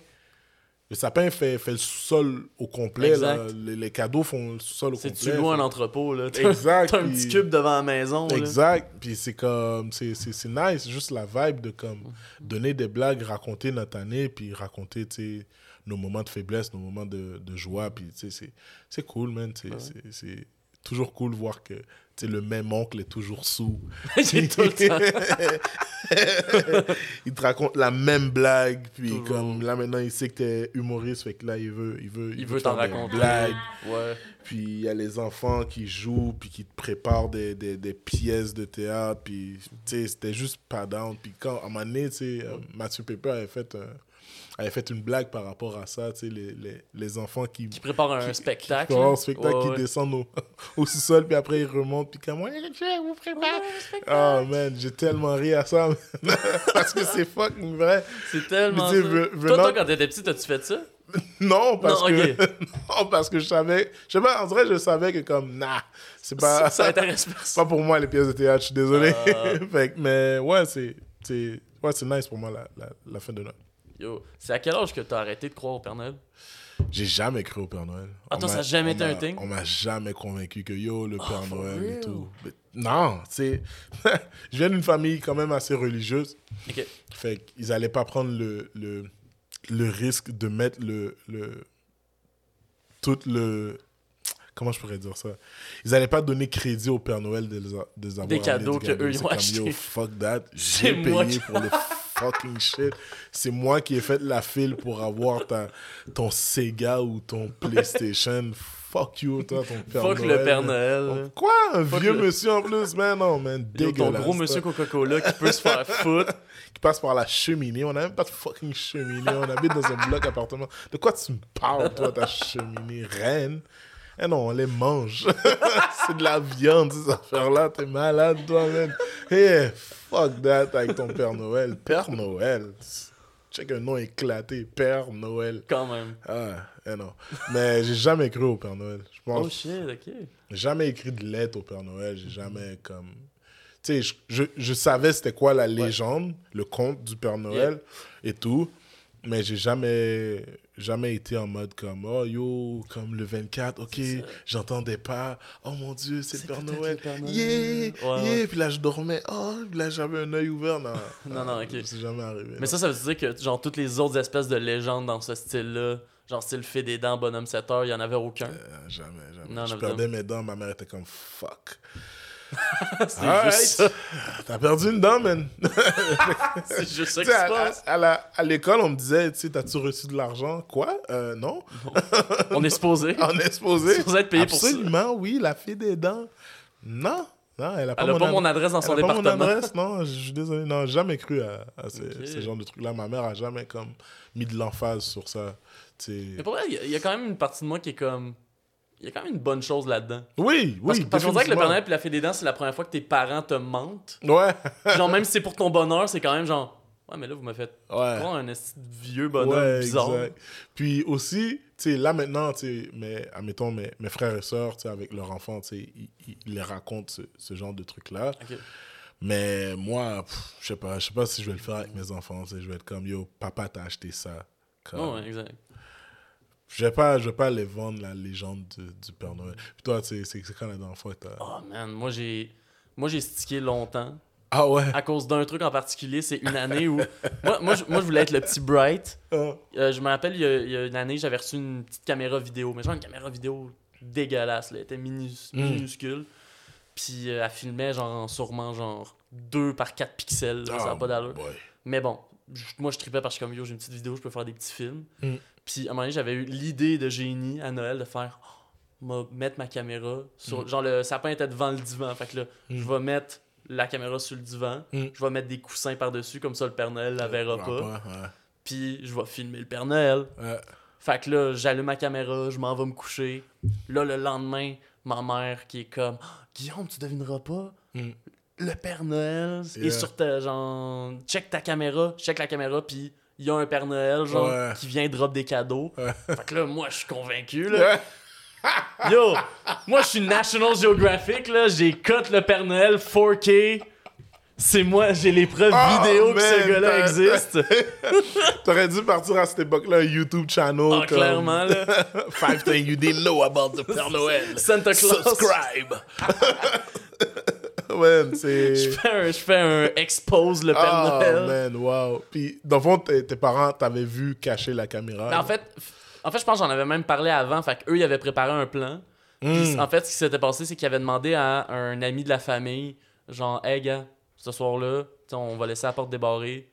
le sapin fait, fait le sous-sol au complet. là. Les, les cadeaux font le sous-sol au C'est complet. tu loues un entrepôt, là? T'as Exact. t'as un puis- petit cube devant la maison. là. Exact. Puis c'est comme, c'est, c'est, c'est nice, juste la vibe de comme donner des blagues, raconter notre année, puis raconter, tu sais, nos moments de faiblesse, nos moments de, de joie, puis tu sais, c'est, c'est cool, man. C'est, Ouais. c'est, toujours cool voir que le même oncle est toujours sous. J'ai tout il te raconte la même blague, puis Toujours. comme là maintenant il sait que t'es humoriste, fait que là il veut, il veut, Il veut veut t'en raconter. blagues. Ouais. Puis il y a les enfants qui jouent, puis qui te préparent des, des, des pièces de théâtre, puis tu sais, c'était juste pas down. Puis quand, à un moment donné, tu sais, euh, Mathieu Pépé avait fait, euh, avait fait une blague par rapport à ça, tu sais, les, les, les enfants qui, Qui prépare un qui spectacle. font un là. spectacle, Ouais, qui ouais. descendent au, au sous-sol, puis après ils remontent, puis comme, ouais, je vous prépare. Oh man, j'ai tellement ri à ça, parce que c'est fucking vrai. C'est tellement. Ça. ve- Toi, toi, quand t'étais petit, t'as-tu fait ça? Non, parce Non, que non, parce que je savais, je sais pas, en vrai, je savais que comme, nah, c'est Ça, pas, ça intéresse c'est personne. pas pour moi les pièces de théâtre, je suis désolé. Ah. Fait mais ouais, c'est, c'est, ouais, c'est nice pour moi la, la, la fin de Noël. Yo, c'est à quel âge que t'as arrêté de croire au Père Noël? J'ai jamais cru au Père Noël. Ah, On toi, ça m'a- a jamais été un thing? On m'a jamais convaincu que yo, le Père for Noël et tout. Mais non, c'est. je viens d'une famille quand même assez religieuse. Ok. Fait qu'ils allaient pas prendre le, le, le risque de mettre le, le. Tout le. Comment je pourrais dire ça? Ils allaient pas donner crédit au Père Noël de les, a- de les avoir Des cadeaux du que cadeau. eux, ils C'est ont achetés. Yo, fuck that. J'ai payé pour le fucking shit. C'est moi qui ai fait la file pour avoir ta, ton Sega ou ton PlayStation. Fuck you, toi, ton Père Fuck Noël. le Père man. Noël. Quoi Un Fuck vieux le- monsieur en plus, man, non, man, dégueulasse. ton gros monsieur Coca-Cola qui peut se faire foutre. Qui passe par la cheminée. On n'a même pas de fucking cheminée. On habite dans un bloc appartement. De quoi tu me parles, toi, ta cheminée reine? Eh non, on les mange. C'est de la viande, ces affaires-là. T'es malade, toi, man. Hey, fuck that avec ton Père Noël. Père Noël. Check un nom éclaté. Père Noël. Quand même. Ah, eh non. Mais j'ai jamais cru au Père Noël. Je pense Oh shit, ok. j'ai jamais écrit de lettre au Père Noël. J'ai jamais comme. Tu sais, je, je, je savais c'était quoi la légende, le conte du Père Noël et tout. Mais j'ai jamais, jamais été en mode comme, oh yo, comme le 24, ok, j'entendais pas, oh mon Dieu, c'est le Père Noël, yeah, Ouais, yeah, ouais. puis là je dormais, oh, puis là j'avais un œil ouvert, non. Non, non, ok. C'est jamais arrivé. Mais ça, ça veut dire que, genre, toutes les autres espèces de légendes dans ce style-là, genre style fait des dents, bonhomme 7 heures, il y en avait aucun. Euh, jamais, jamais. Non, je perdais mes dents, ma mère était comme, fuck. c'est juste ça. T'as perdu une dent, man. C'est juste ça qui se passe. à- à à l'école, on me disait, tu sais, t'as-tu reçu de l'argent? Quoi? Euh, non. On est supposé. On est supposé. supposé être payé pour ça. Absolument, oui, la fille des dents. Non. Non, elle a pas, Elle a mon, pas ad- mon adresse dans son elle a pas mon département. adresse, non, je suis désolé. Non, j'ai jamais cru à, à ces, Ok. ces genres de trucs-là. Ma mère a jamais comme mis de l'emphase sur ça. tu sais. Mais pour vrai, il y y, a quand même une partie de moi qui est comme. Il y a quand même une bonne chose là-dedans. Oui, Parce, oui. que- parce qu'on dirait que le Père. Noël et la Fée des Dents, c'est la première fois que tes parents te mentent. Ouais. Genre, même si c'est pour ton bonheur, c'est quand même genre. Ouais, mais là, vous m'avez fait Ouais. croire un vieux bonhomme Ouais, bizarre. exact. Puis aussi, tu sais, là maintenant, tu sais, mais, admettons, mes, mes frères et sœurs, tu sais, avec leurs enfants, tu sais, ils, ils- ils les racontent ce, ce genre de trucs-là. Mais moi, je sais pas, je sais pas si je vais le faire avec mes enfants, tu sais, je vais être comme, yo, papa t'a acheté ça. Comme, ouais, exact. Je vais pas, je vais pas les vendre la légende du, du Père Noël. Puis toi, c'est quand la dernière fois que t'as... Oh man, moi j'ai. Moi j'ai stické longtemps. Ah ouais? À cause d'un truc en particulier, c'est une année où. moi, moi, je, moi, je voulais être le petit Bright. Ah. Euh, je me rappelle, il y, a, il y a une année, j'avais reçu une petite caméra vidéo. Mais genre une caméra vidéo dégueulasse, là. Elle était minus- Mm. minuscule. Puis euh, elle filmait genre sûrement genre 2 par 4 pixels. là, ça n'a Ah, pas d'allure. Mais bon, moi je tripais parce que comme yo, j'ai une petite vidéo, je peux faire des petits films. Mm. Puis à un moment donné, j'avais eu l'idée de génie à Noël de faire oh, mettre ma caméra sur. Mm. Genre le sapin était devant le divan. Fait que là, Mm. je vais mettre la caméra sur le divan. Mm. Je vais mettre des coussins par-dessus, comme ça le Père Noël la verra Ah, pas. ouais. Puis je vais filmer le Père Noël. Ouais. Fait que là, j'allume ma caméra, je m'en vais me coucher. Là, le lendemain, ma mère qui est comme Ah, Guillaume, tu devineras pas. Le Père Noël est sur ta. Genre, check ta caméra, check la caméra, puis il y a un Père Noël, genre, Ouais. qui vient drop des cadeaux. Ouais. Fait que là, moi, je suis convaincu, là. Yo, moi, je suis National Geographic, là. J'ai cut le Père Noël 4K. C'est moi, j'ai les preuves Oh, vidéo que ce gars-là existe. T'aurais dû partir à cette époque-là un YouTube channel. Ah, comme clairement, là. Five things you didn't know about the Père Noël. Santa Claus. Subscribe. c'est. Je fais un, je fais un expose le Père Ah, Noël. man, wow. Puis, dans le fond, tes, tes parents t'avaient vu cacher la caméra. Mais en fait, en fait, je pense que j'en avais même parlé avant. Fait qu'eux, ils avaient préparé un plan. Puis Mm. en fait, ce qui s'était passé, c'est qu'il avait demandé à un ami de la famille, genre, hey gars, ce soir-là, on va laisser la porte débarrée,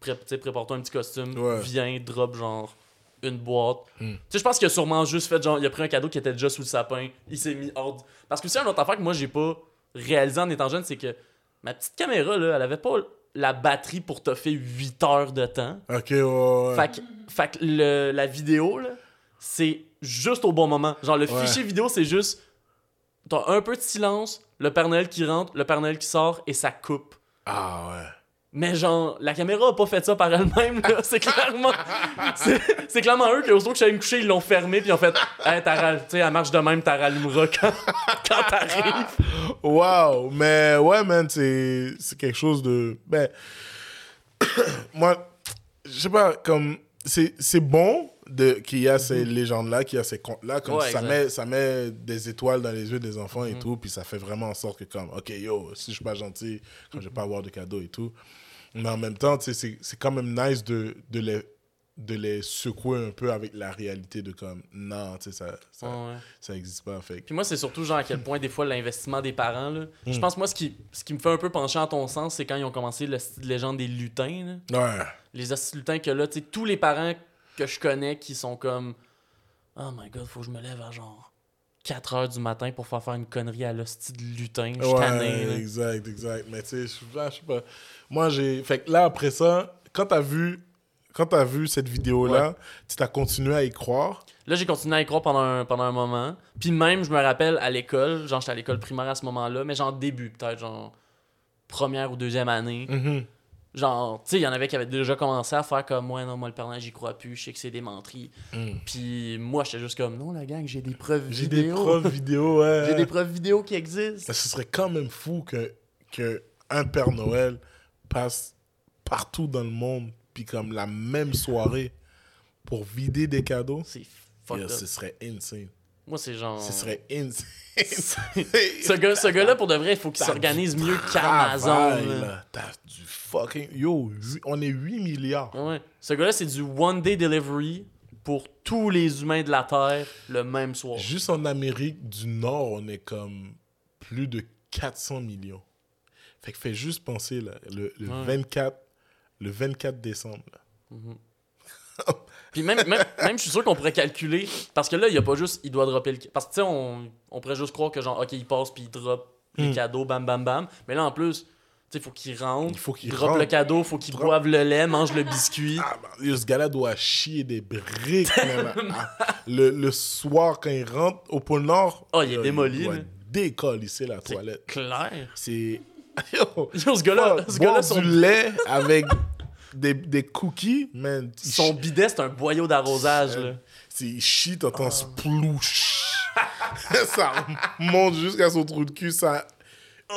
Pré- prépare-toi un petit costume, Ouais. viens, drop genre une boîte. Mm. Tu sais, je pense qu'il a sûrement juste fait genre, il a pris un cadeau qui était déjà sous le sapin, il s'est mis hors. Parce que c'est une autre affaire que moi j'ai pas réalisé en étant jeune, c'est que ma petite caméra là, elle avait pas la batterie pour te faire 8 heures de temps. Ok, ouais, ouais. Fait que, fait que le- la vidéo, là, c'est juste au bon moment. Genre, le Ouais. fichier vidéo, c'est juste. T'as un peu de silence, le Père Noël qui rentre, le Père Noël qui sort et ça coupe. Ah ouais. Mais genre, la caméra a pas fait ça par elle-même, là. C'est clairement. c'est, clairement eux qui, aussitôt que j'allais me coucher, ils l'ont fermé, puis ils ont fait. Hey, t'as tu sais, elle marche de même, t'as rallumeras quand, quand t'arrives. Wow, mais ouais, man, c'est c'est quelque chose de. Ben, moi, je sais pas, comme. C'est c'est bon de qu'il y a ces légendes-là, qu'il y a ces contes-là, comme Mhm. Ouais, ça, exact. met, ça met des étoiles dans les yeux des enfants Mhm. et tout, puis ça fait vraiment en sorte que, comme, ok, yo, si je suis pas gentil, quand je vais pas avoir de cadeaux et tout. Mais en même temps, c'est quand même nice de, de, les, de les secouer un peu avec la réalité de, comme, non, tu sais, ça, ça, Ouais, ça existe pas. Fait Puis moi, c'est surtout genre à quel point des fois l'investissement des parents. Là. Je Mm. pense, moi, ce qui, ce qui me fait un peu pencher en ton sens, c'est quand ils ont commencé le style légende des lutins. là. Ouais. Les lutins que là, tu sais, tous les parents que je connais qui sont comme Oh my god, faut que je me lève à genre 4 heures du matin pour faire faire une connerie à l'hostie de lutin. Je suis tanné, exact, exact. Mais tu sais, je je sais pas. Moi, j'ai. Fait que là, après ça, quand t'as vu. Quand t'as vu cette vidéo-là, tu t'as continué à y croire? Là, j'ai continué à y croire pendant un, pendant un moment. Puis même, je me rappelle à l'école, genre j'étais à l'école primaire à ce moment-là, mais genre début, peut-être genre première ou deuxième année. Mhm. Genre, tu sais, il y en avait qui avaient déjà commencé à faire comme moi, non, moi le Père Noël, j'y crois plus, je sais que c'est des menteries. Mm. Puis moi, j'étais juste comme, non, la gang, j'ai des preuves J'ai vidéo. des preuves vidéo, ouais. J'ai des preuves vidéo qui existent. Mais ce serait quand même fou que, que un Père Noël passe partout dans le monde, puis comme la même soirée, pour vider des cadeaux. Up. ce serait insane. Moi, c'est genre. Ce serait insane. ce gars- ce gars-là, pour de vrai, il faut qu'il s'organise mieux qu'Amazon. T'as du fucking. Yo, on est 8 milliards. Ouais. Ce gars-là, c'est du one-day delivery pour tous les humains de la Terre le même soir. Juste en Amérique du Nord, on est comme plus de 400 millions. Fait que fais juste penser, là, le, le Ouais. 24, le 24 décembre. là. Puis même, même, même, je suis sûr qu'on pourrait calculer. Parce que là, il y a pas juste, il doit dropper le. Parce que tu sais, on, on pourrait juste croire que genre, ok, il passe puis il drop les Hmm. cadeaux, bam, bam, bam. Mais là, en plus, tu sais, il faut qu'il rentre. Il faut qu'il drop rentre. le cadeau, faut qu'il boive le lait, mange le biscuit. Ah, yo, ce gars-là doit chier des briques, même. Ah, le, le soir, quand il rentre au pôle Nord, Oh, il est yo, démoli, doit là. décolisser la toilette. Clair. C'est. Yo, Yo, ce gars-là, ce gars-là, son, du lait avec des, des cookies, man. son bidet, c'est un boyau d'arrosage, là. S'il chie, t'entends splouche. ça monte jusqu'à son trou de cul, ça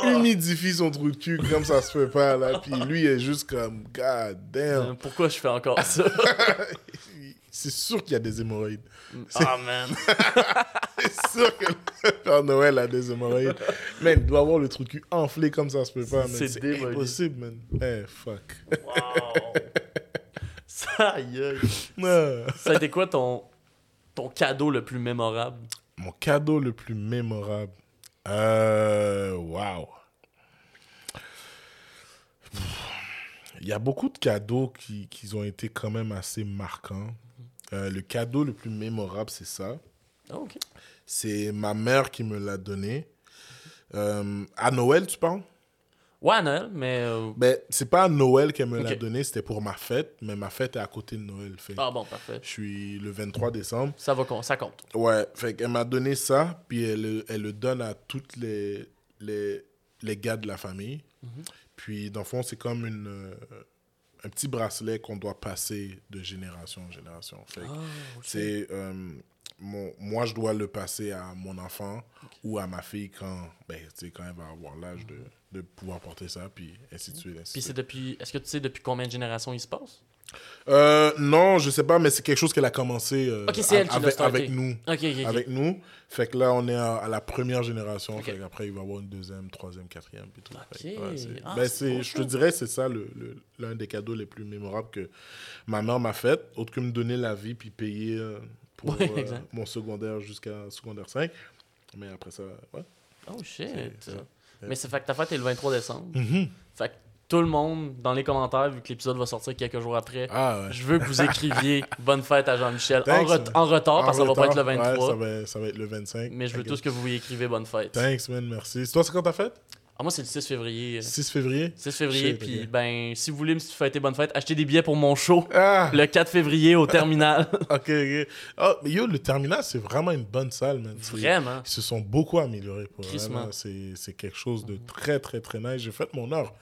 humidifie son trou de cul comme ça se fait pas, là. Puis lui, il est juste comme, god damn. Euh, Pourquoi je fais encore ça? C'est sûr qu'il y a des hémorroïdes. Ah, man. C'est sûr que le Père Noël a des hémorroïdes. Man, il doit avoir le trou de cul enflé comme ça se peut pas, man. C'est impossible, man. Eh, fuck. Wow. Ça, aïe. Ça a été quoi ton, ton cadeau le plus mémorable? Mon cadeau le plus mémorable. Euh. Waouh. Il y a beaucoup de cadeaux qui, qui ont été quand même assez marquants. Euh, le cadeau le plus mémorable, c'est ça. Ah. C'est ma mère qui me l'a donné. Euh, à Noël, tu parles? Ouais, à Noël, mais. euh, Ben, c'est pas à Noël qu'elle me l'a donné, c'était pour ma fête, mais ma fête est à côté de Noël. Fait. Ah, bon, parfait. Je suis le 23 décembre. Ça va, ça compte. Ouais, fait qu'elle m'a donné ça, puis elle, elle le donne à toutes les, les, les gars de la famille. Puis, dans le fond, c'est comme une, euh, un petit bracelet qu'on doit passer de génération en génération. Fait que c'est... euh, mon, moi, je dois le passer à mon enfant ou à ma fille quand, ben, quand elle va avoir l'âge de, de pouvoir porter ça, puis ainsi de suite. ainsi de Puis suite. c'est depuis. Est-ce que tu sais depuis combien de générations il se passe? Euh, non, je sais pas, mais c'est quelque chose qu'elle a commencé euh, elle avec, nous. Avec nous. Fait que là, on est à, à la première génération. Fait qu'après, il va y avoir une deuxième, troisième, quatrième. Puis tout. Fait ouais, Ah, ben, beau, je te dirais, c'est ça le- le- l'un des cadeaux les plus mémorables que ma mère m'a fait. Autre que me donner la vie puis payer euh, pour Ouais, euh, mon secondaire jusqu'à secondaire 5. Mais après ça, ouais. Oh shit. Ça. Mais c'est fait que ta fête est le 23 décembre. Mhm. Fait que tout le monde, dans les commentaires, vu que l'épisode va sortir quelques jours après, Ah ouais. je veux que vous écriviez bonne fête à Jean-Michel. En, retard, parce que ça va pas être le retard, 23. Ouais, ça, va, ça va être le 25. mais je veux tous que vous y écrivez bonne fête. Thanks, man, merci. C'est toi, c'est quand ta fête? Ah, moi, c'est le 6 février. 6 février? 6 février, puis ben, si vous voulez me fêter bonne fête, achetez des billets pour mon show Ah le 4 février au terminal. Ok, ok. Oh, mais yo, le terminal, c'est vraiment une bonne salle, man. Vraiment? Ils se sont beaucoup améliorés pour c'est quelque chose de très, très, très nice. J'ai fait mon heure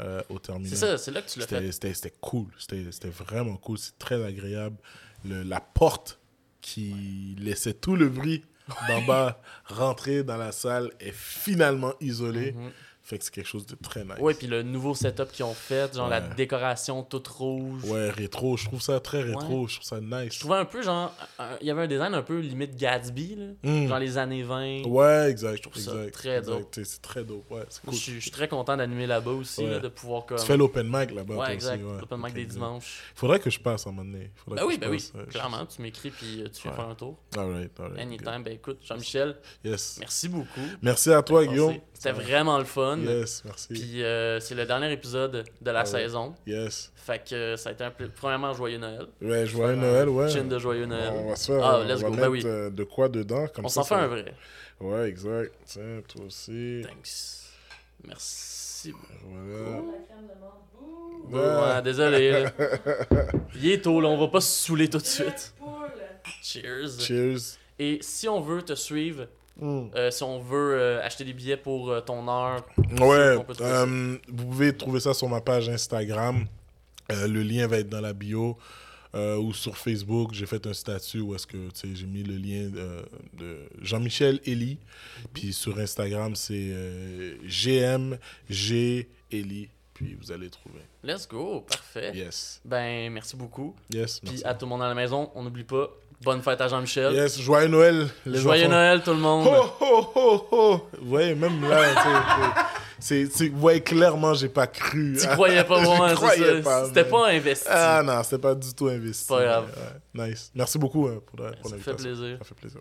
euh, au terminal. C'est ça, c'est là que tu l'as fait. C'était- cool. C'était c'était vraiment cool. C'est très agréable. Le, la porte qui laissait tout le bruit d'en bas rentrer dans la salle est finalement isolée. Mhm. Fait que c'est quelque chose de très nice. Ouais, puis le nouveau setup qu'ils ont fait, genre la décoration toute rouge. Ouais, rétro. Je trouve ça très rétro. Je trouve ça nice. Je trouvais un peu genre. Il y avait un design un peu limite Gatsby, là. Mm. Genre les années 20. Ouais, exact. trouve ça très exact. dope. C'est très dope. Ouais, c'est Moi, cool. je, suis, je suis très content d'animer là-bas aussi, Ouais. là, de pouvoir comme. Tu fais l'open mic là-bas. Ouais, exact. Aussi, ouais. Open mic des dimanches. Faudrait que je passe un moment donné. Faudrait Ben oui, je ben oui. passe. Clairement, tu m'écris puis euh, tu Ouais. faire un tour. Alright, alright. Anytime. Ben écoute, Jean-Michel, Yes. merci beaucoup. Merci à toi. Guillaume. C'était vraiment le fun. Yes, merci. Puis euh, c'est le dernier épisode de la Ah saison. Yes. Fait que euh, ça a été un pla- Premièrement, joyeux Noël. Ouais, joyeux Noël, ouais. Chin de joyeux Noël. On va se faire. Ah, on let's va go, ben oui. euh, de quoi dedans. Comme On s'en fait ça un vrai. Ouais, exact. Tiens, toi aussi. Thanks. Merci. Voilà. Ouais, Ouais. désolé. Il est tôt, là, on va pas se saouler tout de suite. Cheers. Cheers. Et si on veut te suivre, Mm. euh, si on veut euh, acheter des billets pour euh, ton heure, Ouais, vous pouvez trouver ça sur ma page Instagram. Le lien va être dans la bio. Ou sur Facebook, j'ai fait un statut où est-ce que j'ai mis le lien de Jean-Michel Elie. Puis sur Instagram, c'est GMG Elie. Puis vous allez trouver. let's go, parfait. Yes. Ben, merci beaucoup. Yes. Puis merci. à tout le monde à la maison, on n'oublie pas, bonne fête à Jean-Michel. Yes, joyeux Noël, les Joyeux enfants. Noël tout le monde. Ho, ho, ho, ho. Vous voyez, même là, tu sais, voyez clairement, j'ai pas cru. Tu croyais pas moi, c'est ça. C'était pas investi. Ah non, c'était pas du tout investi. Pas grave. Ouais, ouais. Nice. Merci beaucoup hein, pour, pour ça l'invitation. fait plaisir. Ça fait plaisir.